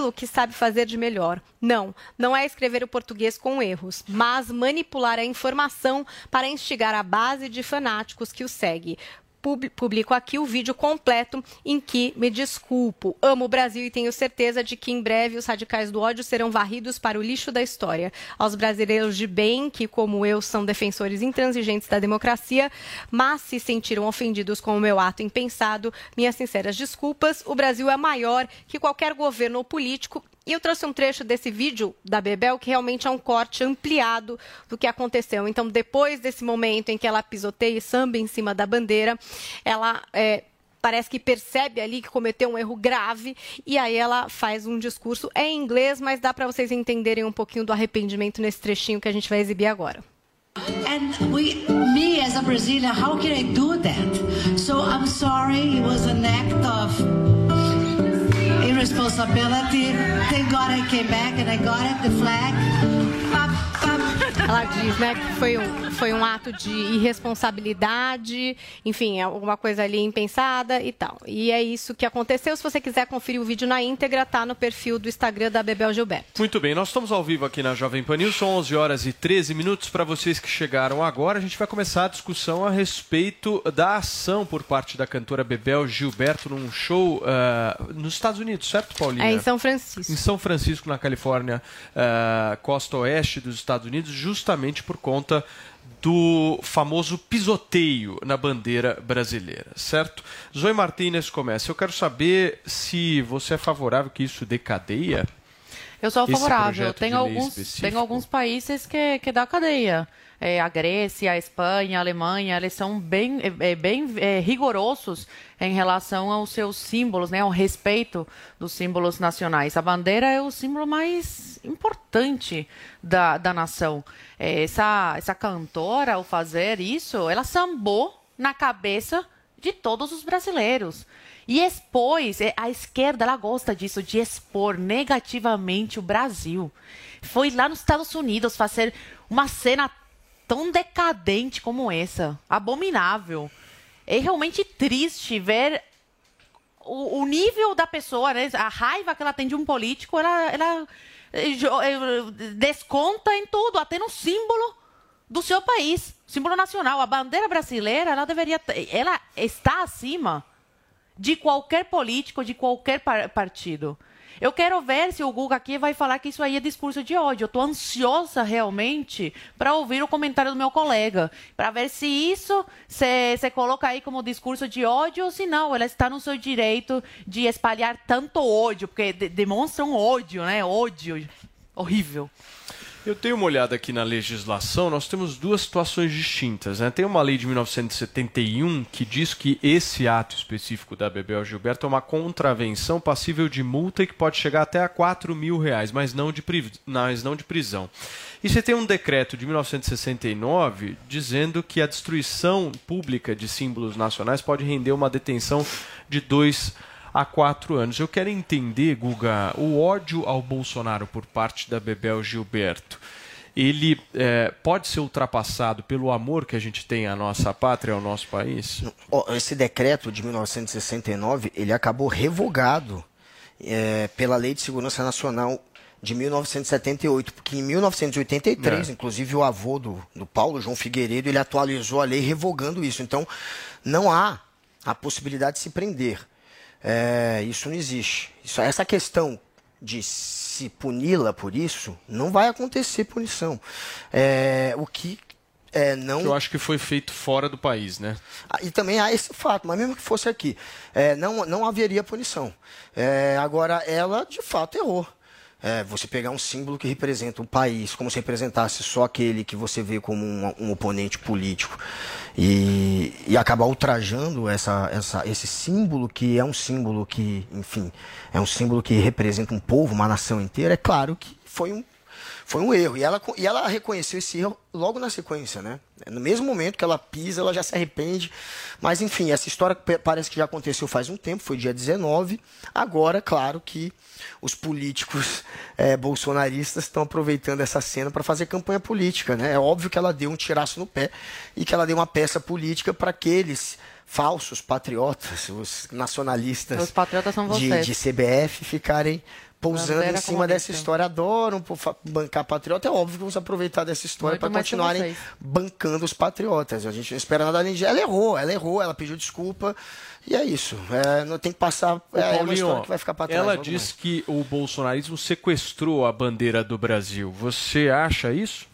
aquilo que sabe fazer de melhor. Não, não é escrever o português com erros, mas manipular a informação para instigar a base de fanáticos que o segue. Pub- Publico aqui o vídeo completo em que me desculpo. Amo o Brasil e tenho certeza de que em breve os radicais do ódio serão varridos para o lixo da história. Aos brasileiros de bem, que como eu são defensores intransigentes da democracia, mas se sentiram ofendidos com o meu ato impensado, minhas sinceras desculpas. O Brasil é maior que qualquer governo ou político e eu trouxe um trecho desse vídeo da Bebel que realmente é um corte ampliado do que aconteceu. Então, depois desse momento em que ela pisoteia e samba em cima da bandeira, ela é, parece que percebe ali que cometeu um erro grave e aí ela faz um discurso é em inglês, mas dá para vocês entenderem um pouquinho do arrependimento nesse trechinho que a gente vai exibir agora. And we, me as a Brazilian, how can I do that? So I'm sorry, it was an act of irresponsibility. Thank God I came back and I got it, the flag. Ela diz, né, que foi um, foi um ato de irresponsabilidade, enfim, é alguma coisa ali impensada e tal. E é isso que aconteceu. Se você quiser conferir o vídeo na íntegra, tá no perfil do Instagram da Bebel Gilberto. Muito bem, nós estamos ao vivo aqui na Jovem Pan News, são 11 horas e 13 minutos. Para vocês que chegaram agora, a gente vai começar a discussão a respeito da ação por parte da cantora Bebel Gilberto num show ah, nos Estados Unidos, certo, Paulinha? É em São Francisco. Em São Francisco, na Califórnia, ah, costa oeste dos Estados Unidos, justamente por conta do famoso pisoteio na bandeira brasileira, certo? Zoe Martínez começa. Eu quero saber se você é favorável que isso dê cadeia. Eu sou favorável. Tem alguns, tem alguns países que, que dá cadeia. É, a Grécia, a Espanha, a Alemanha, eles são bem, é, é, bem é, rigorosos em relação aos seus símbolos, né, ao respeito dos símbolos nacionais. A bandeira é o símbolo mais importante da, da nação. É, essa, essa cantora, ao fazer isso, ela sambou na cabeça de todos os brasileiros. E expôs, é, a esquerda ela gosta disso, de expor negativamente o Brasil. Foi lá nos Estados Unidos fazer uma cena tão decadente como essa, abominável. É realmente triste ver o, o nível da pessoa, né? a raiva que ela tem de um político, ela, ela eh, eh, desconta em tudo, até no símbolo do seu país, símbolo nacional. A bandeira brasileira, ela deveria, ela está acima de qualquer político, de qualquer par- partido. Eu quero ver se o Guga aqui vai falar que isso aí é discurso de ódio. Eu estou ansiosa realmente para ouvir o comentário do meu colega, para ver se isso você coloca aí como discurso de ódio ou se não, ela está no seu direito de espalhar tanto ódio, porque de demonstram ódio, né? Ódio. Horrível. Eu tenho uma olhada aqui na legislação, nós temos duas situações distintas. Né? Tem uma lei de 1971 que diz que esse ato específico da Bebel Gilberto é uma contravenção passível de multa e que pode chegar até a 4 mil reais, mas não de, pri- mas não de prisão. E você tem um decreto de 1969 dizendo que a destruição pública de símbolos nacionais pode render uma detenção de dois há quatro anos. Eu quero entender, Guga, o ódio ao Bolsonaro por parte da Bebel Gilberto. Ele eh, pode ser ultrapassado pelo amor que a gente tem à nossa pátria, ao nosso país? Esse decreto de 1969, ele acabou revogado é, pela Lei de Segurança Nacional de 1978, porque em 1983, É. inclusive o avô do, do Paulo, João Figueiredo, ele atualizou a lei revogando isso. Então, não há a possibilidade de se prender. É, isso não existe. Isso, essa questão de se puni-la por isso, não vai acontecer punição. É, o que é, não Que eu acho que foi feito fora do país, né? ah, E também há esse fato, mas mesmo que fosse aqui, é, não, não haveria punição. É, agora, ela de fato errou. É, você pegar um símbolo que representa um país, como se representasse só aquele que você vê como um, um oponente político, e, e acabar ultrajando essa, essa, esse símbolo que é um símbolo que, enfim, é um símbolo que representa um povo, uma nação inteira, é claro que foi um, Foi um erro. E ela, e ela reconheceu esse erro logo na sequência, né? No mesmo momento que ela pisa, ela já se arrepende. Mas, enfim, essa história parece que já aconteceu faz um tempo, foi dia 19. Agora, claro que os políticos eh, bolsonaristas estão aproveitando essa cena para fazer campanha política, né? É óbvio que ela deu um tiraço no pé e que ela deu uma peça política para aqueles falsos patriotas, os nacionalistas Os patriotas de, de CBF ficarem pousando em cima dessa história. Adoram bancar patriota. É óbvio que vamos aproveitar dessa história para continuarem bancando os patriotas. A gente não espera nada além de. Ela errou, ela errou, ela pediu desculpa. E é isso. É, não tem que passar. É, é uma Paulinho, história que vai ficar para trás. ela diz que o bolsonarismo sequestrou a bandeira do Brasil. Você acha isso?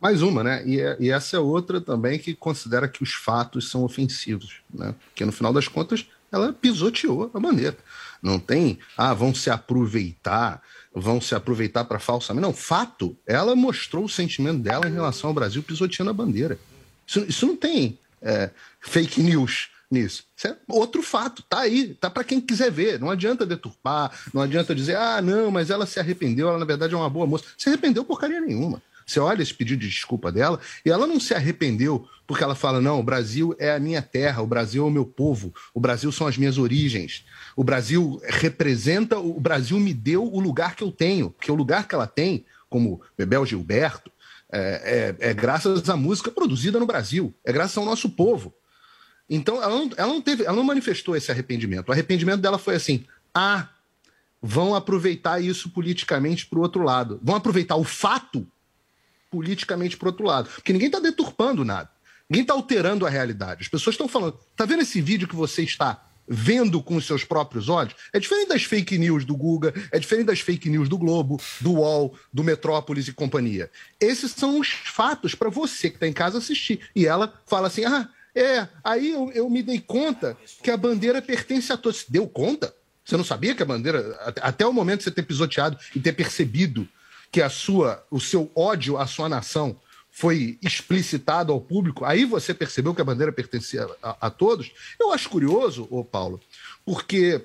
Mais uma, né? E, é- e essa é outra também que considera que os fatos são ofensivos, né? Porque no final das contas ela pisoteou a bandeira. Não tem, ah, vão se aproveitar, vão se aproveitar para falsamente. Não, fato, ela mostrou o sentimento dela em relação ao Brasil pisoteando a bandeira. Isso, isso não tem é, fake news nisso. Isso é outro fato, tá aí, tá para quem quiser ver. Não adianta deturpar, não adianta dizer, ah, não, mas ela se arrependeu, ela na verdade é uma boa moça. Se arrependeu porcaria nenhuma. Você olha esse pedido de desculpa dela e ela não se arrependeu porque ela fala: não, o Brasil é a minha terra, o Brasil é o meu povo, o Brasil são as minhas origens, o Brasil representa, o Brasil me deu o lugar que eu tenho, porque o lugar que ela tem, como Bebel Gilberto, é, é- é graças à música produzida no Brasil, é graças ao nosso povo. Então ela não, ela não teve, ela não manifestou esse arrependimento. O arrependimento dela foi assim: ah, vão aproveitar isso politicamente para o outro lado, vão aproveitar o fato politicamente para outro lado. Porque ninguém está deturpando nada. Ninguém está alterando a realidade. As pessoas estão falando. Tá vendo esse vídeo que você está vendo com os seus próprios olhos? É diferente das fake news do Guga, é diferente das fake news do Globo, do UOL, do Metrópolis e companhia. Esses são os fatos para você que está em casa assistir. E ela fala assim: ah, é, aí eu, eu me dei conta que a bandeira pertence a todos. Deu conta? Você não sabia que a bandeira, até- até o momento de você ter pisoteado e ter percebido que a sua, o seu ódio à sua nação foi explicitado ao público, aí você percebeu que a bandeira pertencia a, a todos. Eu acho curioso, ô Paulo, porque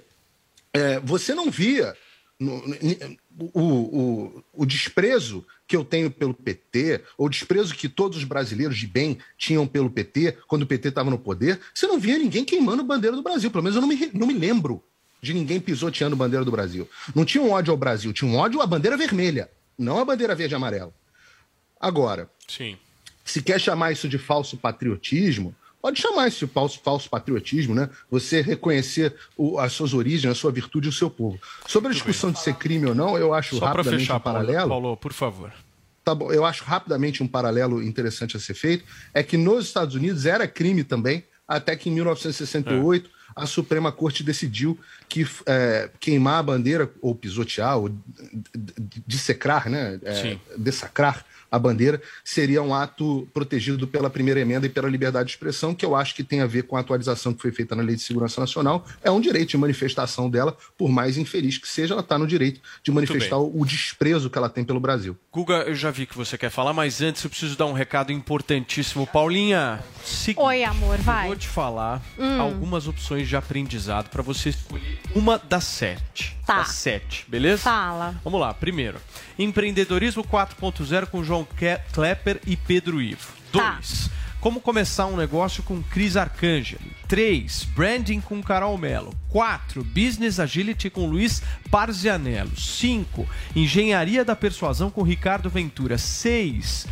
é, você não via no- ni- o, o, o desprezo que eu tenho pelo PT, ou desprezo que todos os brasileiros de bem tinham pelo PT, quando o PT estava no poder, você não via ninguém queimando a bandeira do Brasil. Pelo menos eu não me, não me lembro de ninguém pisoteando a bandeira do Brasil. Não tinha um ódio ao Brasil, tinha um ódio à bandeira vermelha, não à bandeira verde e amarela. Agora, Sim. se quer chamar isso de falso patriotismo, pode chamar isso de falso, falso patriotismo, né? Você reconhecer o- as suas origens, a sua virtude e o seu povo. Sobre a discussão de ser crime ou não, eu acho Só rapidamente fechar, um paralelo. Paulo, Paulo, por favor. Tá bom, eu acho rapidamente um paralelo interessante a ser feito, é que nos Estados Unidos era crime também, até que em 1968 a Suprema Corte decidiu que é, queimar a bandeira, ou pisotear, ou dissecrar, né? É, dessacrar a bandeira, seria um ato protegido pela primeira emenda e pela liberdade de expressão, que eu acho que tem a ver com a atualização que foi feita na Lei de Segurança Nacional. É um direito de manifestação dela, por mais infeliz que seja, ela está no direito de Muito manifestar bem. o desprezo que ela tem pelo Brasil. Guga, eu já vi que você quer falar, mas antes eu preciso dar um recado importantíssimo. Paulinha, seguinte, Oi, amor, vai. eu vou te falar Hum. algumas opções de aprendizado para você escolher uma das sete. Tá. Das sete, beleza? Fala. Vamos lá. Primeiro, empreendedorismo 4.0 com João Ke- Klepper e Pedro Ivo. Tá. Dois. Como começar um negócio com Cris Arcangeli. 3. Branding com Carol Melo. 4. Business Agility com Luiz Parzianello. 5. Engenharia da Persuasão com Ricardo Ventura. 6.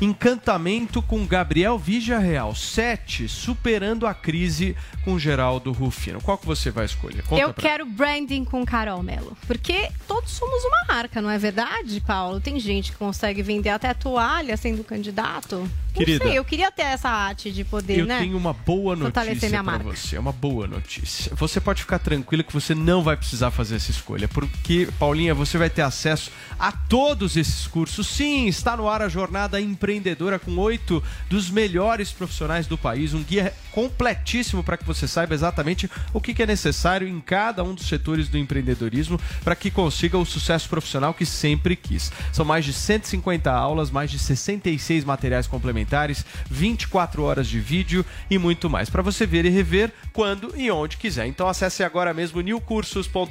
Encantamento com Gabriel Vigia Real. 7. Superando a crise com Geraldo Rufino. Qual que você vai escolher? Conta eu quero branding com Carol Melo. Porque todos somos uma marca, não é verdade, Paulo? Tem gente que consegue vender até toalha sendo candidato. Querida, não sei, eu queria ter essa arte de poder, Eu né? tenho uma boa notícia marca. você. É uma boa notícia. Você pode ficar tranquila que você não vai precisar fazer essa escolha, porque Paulinha, você vai ter acesso a todos esses cursos. Sim, está no ar a jornada empreendedora com oito dos melhores profissionais do país, um guia completíssimo para que você saiba exatamente o que que é necessário em cada um dos setores do empreendedorismo para que consiga o sucesso profissional que sempre quis. São mais de 150 aulas, mais de 66 materiais complementares parlamentares, 24 horas de vídeo e muito mais para você ver e rever quando e onde quiser. Então acesse agora mesmo newcursos.com.br,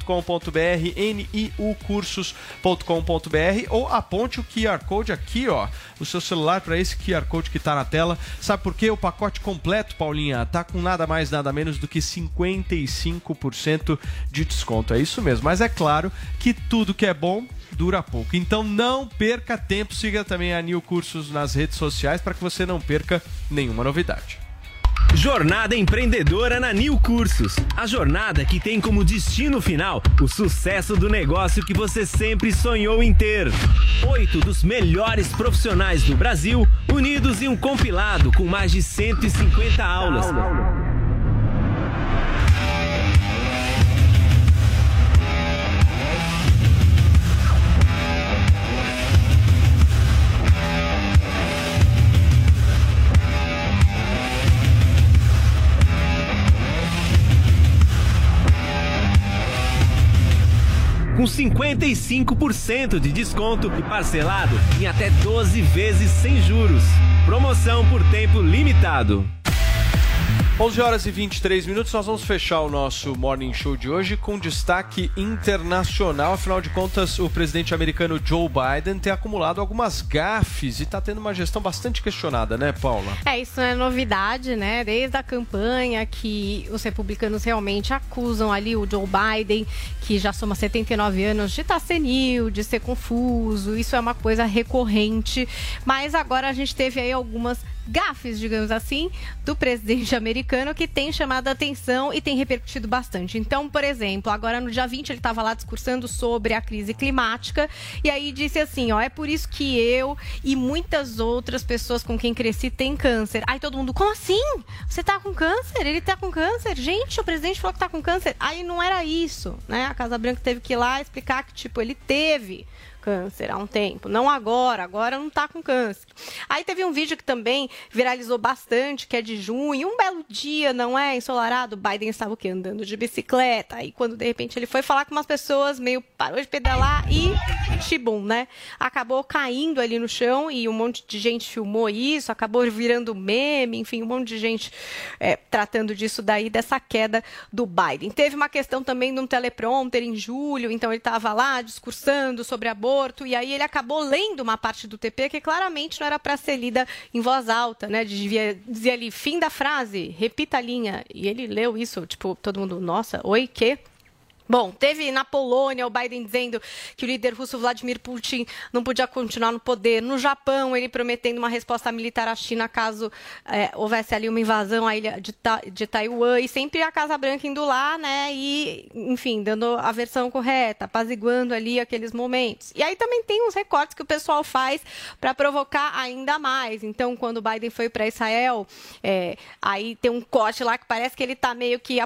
niucursos.com.br ou aponte o QR Code aqui, ó, o seu celular para esse QR Code que tá na tela. Sabe por quê? O pacote completo, Paulinha, tá com nada mais, nada menos do que 55% de desconto. É isso mesmo, mas é claro que tudo que é bom dura pouco. Então não perca tempo, siga também a New Cursos nas redes sociais para que você não perca nenhuma novidade. Jornada Empreendedora na Nil Cursos. A jornada que tem como destino final o sucesso do negócio que você sempre sonhou em ter. Oito dos melhores profissionais do Brasil unidos em um compilado com mais de 150 aulas. Com 55% de desconto e parcelado em até 12 vezes sem juros. Promoção por tempo limitado. 11 horas e 23 minutos, nós vamos fechar o nosso Morning Show de hoje com destaque internacional. Afinal de contas, o presidente americano Joe Biden tem acumulado algumas gafes e está tendo uma gestão bastante questionada, né, Paula? É, isso é novidade, né? Desde a campanha que os republicanos realmente acusam ali o Joe Biden, que já soma 79 anos, de estar senil, de ser confuso. Isso é uma coisa recorrente. Mas agora a gente teve aí algumas gafes, digamos assim, do presidente americano que tem chamado a atenção e tem repercutido bastante. Então, por exemplo, agora no dia 20 ele estava lá discursando sobre a crise climática e aí disse assim, ó, é por isso que eu e muitas outras pessoas com quem cresci têm câncer. Aí todo mundo, como assim? Você tá com câncer? Ele tá com câncer? Gente, o presidente falou que tá com câncer. Aí não era isso, né? A Casa Branca teve que ir lá explicar que, tipo, ele teve câncer há um tempo. Não agora, agora não tá com câncer. Aí teve um vídeo que também viralizou bastante, que é de junho. Um belo dia, não é? Ensolarado, Biden estava o quê? Andando de bicicleta. Aí quando de repente ele foi falar com umas pessoas, meio parou de pedalar e tibum, né? Acabou caindo ali no chão e um monte de gente filmou isso, acabou virando meme, enfim, um monte de gente é, tratando disso daí, dessa queda do Biden. Teve uma questão também de um teleprompter em julho, então ele estava lá discursando sobre aborto e aí ele acabou lendo uma parte do TP que claramente não era para ser lida em voz alta, né? Devia dizer ali fim da frase, repita a linha. E ele leu isso, tipo, todo mundo, nossa, oi, que? Bom, teve na Polônia o Biden dizendo que o líder russo Vladimir Putin não podia continuar no poder. No Japão, ele prometendo uma resposta militar à China caso é, houvesse ali uma invasão à ilha de, Ta de Taiwan. E sempre a Casa Branca indo lá, né? E, enfim, dando a versão correta, apaziguando ali aqueles momentos. E aí também tem uns recortes que o pessoal faz para provocar ainda mais. Então, quando o Biden foi para Israel, é, aí tem um corte lá que parece que ele está meio que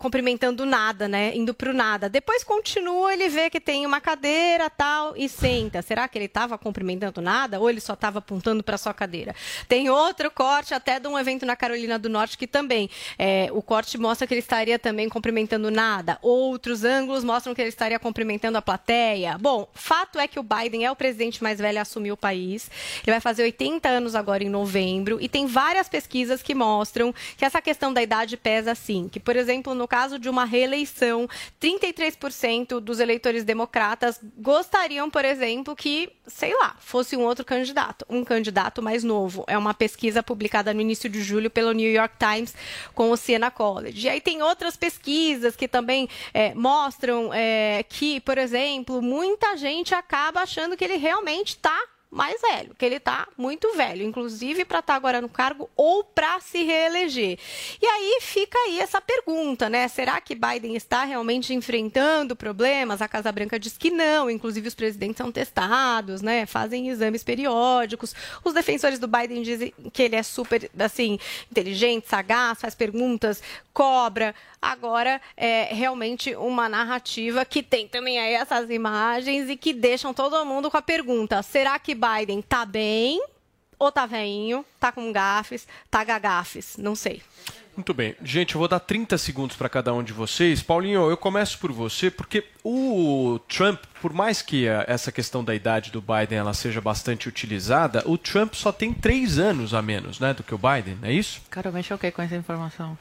cumprimentando nada, né? Indo para o nada. Depois continua, ele vê que tem uma cadeira tal e senta. Será que ele estava cumprimentando nada ou ele só estava apontando para sua cadeira? Tem outro corte até de um evento na Carolina do Norte que também é, o corte mostra que ele estaria também cumprimentando nada. Outros ângulos mostram que ele estaria cumprimentando a plateia. Bom, fato é que o Biden é o presidente mais velho a assumir o país. Ele vai fazer 80 anos agora em novembro e tem várias pesquisas que mostram que essa questão da idade pesa sim. Que, por exemplo, no caso de uma reeleição 33% dos eleitores democratas gostariam, por exemplo, que, sei lá, fosse um outro candidato, um candidato mais novo. É uma pesquisa publicada no início de julho pelo New York Times com o Siena College. E aí tem outras pesquisas que também é, mostram é, que, por exemplo, muita gente acaba achando que ele realmente está mais velho, que ele está muito velho, inclusive para estar tá agora no cargo ou para se reeleger. E aí fica aí essa pergunta, né? Será que Biden está realmente enfrentando problemas? A Casa Branca diz que não, inclusive os presidentes são testados, né? Fazem exames periódicos. Os defensores do Biden dizem que ele é super assim, inteligente, sagaz, faz perguntas, cobra. Agora é realmente uma narrativa que tem também aí essas imagens e que deixam todo mundo com a pergunta: será que Biden está bem ou tá veinho, tá com gafes, tá gagafes, não sei. Muito bem. Gente, eu vou dar 30 segundos para cada um de vocês. Paulinho, eu começo por você, porque o Trump, por mais que essa questão da idade do Biden ela seja bastante utilizada, o Trump só tem três anos a menos né, do que o Biden, é isso? Cara, eu me choquei com essa informação.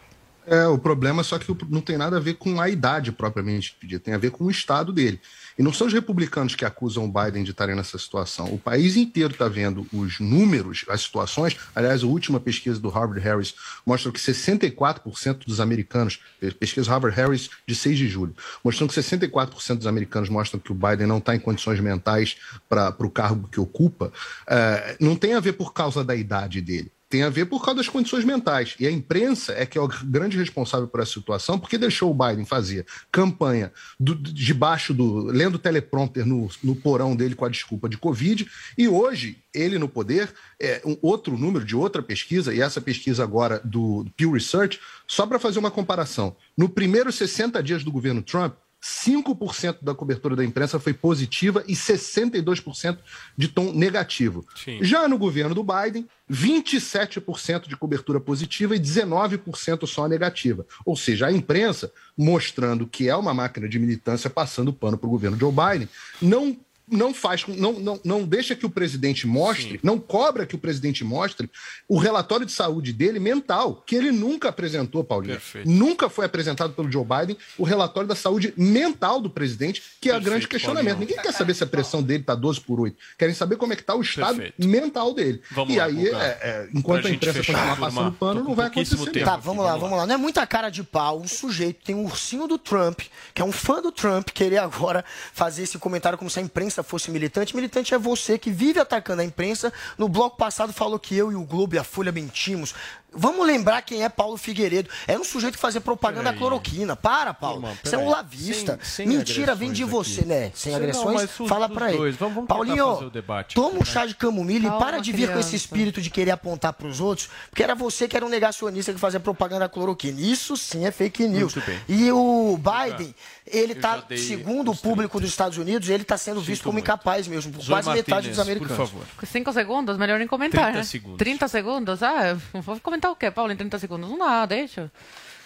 É, o problema é só que o- não tem nada a ver com a idade propriamente dita, tem a ver com o estado dele. E não são os republicanos que acusam o Biden de estarem nessa situação. O país inteiro está vendo os números, as situações. Aliás, a última pesquisa do Harvard Harris mostra que 64% dos americanos, pe- pesquisa Harvard Harris de 6 de julho, mostrando que 64% dos americanos mostram que o Biden não está em condições mentais para o cargo que ocupa. É, não tem a ver por causa da idade dele tem a ver por causa das condições mentais. E a imprensa é que é o grande responsável por essa situação, porque deixou o Biden fazer campanha do, debaixo do. lendo teleprompter no, no porão dele com a desculpa de Covid, e hoje, ele no poder, é um outro número de outra pesquisa, e essa pesquisa agora do Pew Research, só para fazer uma comparação. No primeiros 60 dias do governo Trump, 5% da cobertura da imprensa foi positiva e 62% de tom negativo. Sim. Já no governo do Biden, 27% de cobertura positiva e 19% só negativa. Ou seja, a imprensa, mostrando que é uma máquina de militância passando pano para o governo Joe Biden, não não faz, com- não, não, não deixa que o presidente mostre, não cobra que o presidente mostre o relatório de saúde dele mental, que ele nunca apresentou, Paulinho. Nunca foi apresentado pelo Joe Biden o relatório da saúde mental do presidente, que é o grande questionamento. Paulinho. Ninguém quer saber se a pressão dele está 12 por 8. Querem saber como é que está o estado Perfeito. mental dele. Vamos e lá, aí, é, é, enquanto Pra a imprensa continuar passando pano, não vai acontecer. tempo. Tá, vamos lá, vamos lá. Não é muita cara de pau. Um sujeito tem um ursinho do Trump, que é um fã do Trump, querer agora fazer esse comentário como se a imprensa fosse militante. Militante é você que vive atacando a imprensa. No bloco passado falou que eu e o Globo e a Folha mentimos. Vamos lembrar quem é Paulo Figueiredo. Era um sujeito que fazia propaganda da cloroquina. Para, Paulo. Irmão, Você é um lavista. Sem- sem Mentira vem de você, aqui. né? Sem Não, agressões. os- Fala os pra ele. Vamos- vamos Paulinho, o debate toma um né? chá de camomila e Calma, para de vir com esse criança. espírito de querer apontar pros outros, porque era você que era um negacionista que fazia propaganda da cloroquina. Isso sim é fake news. Muito. E o Biden, ele tá, dei segundo o público dos Estados Unidos, ele tá sendo visto como incapaz mesmo, por Zoe quase metade Martinez, dos americanos. por favor. Cinco segundos, melhor nem comentar, 30 né? segundos. 30 segundos? Ah, vou comentar o quê, Paulo, em 30 segundos? Não dá, deixa.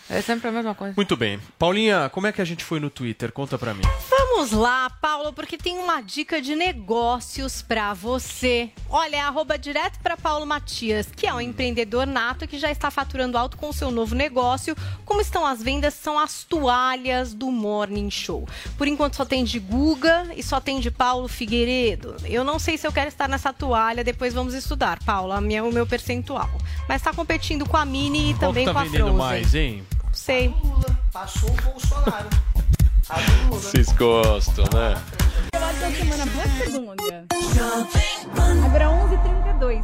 É sempre a mesma coisa. Muito bem. Paulinha, como é que a gente foi no Twitter? Conta pra mim. Vamos lá, Paulo, porque tem uma dica de negócios pra você. Olha, é arroba direto pra Paulo Matias, que é um empreendedor nato que já está faturando alto com seu novo negócio. Como estão as vendas? São as toalhas do Morning Show. Por enquanto só tem de Guga e só tem de Paulo Figueiredo. Eu não sei se eu quero estar nessa toalha, depois vamos estudar, Paulo, a minha, o meu percentual. Mas tá competindo com a Mini e Qual também tá com a vendendo Frozen. mais, hein? Sei. Passou o Bolsonaro. Vocês gostam, né? Final de semana, boa segunda. Agora 11h32.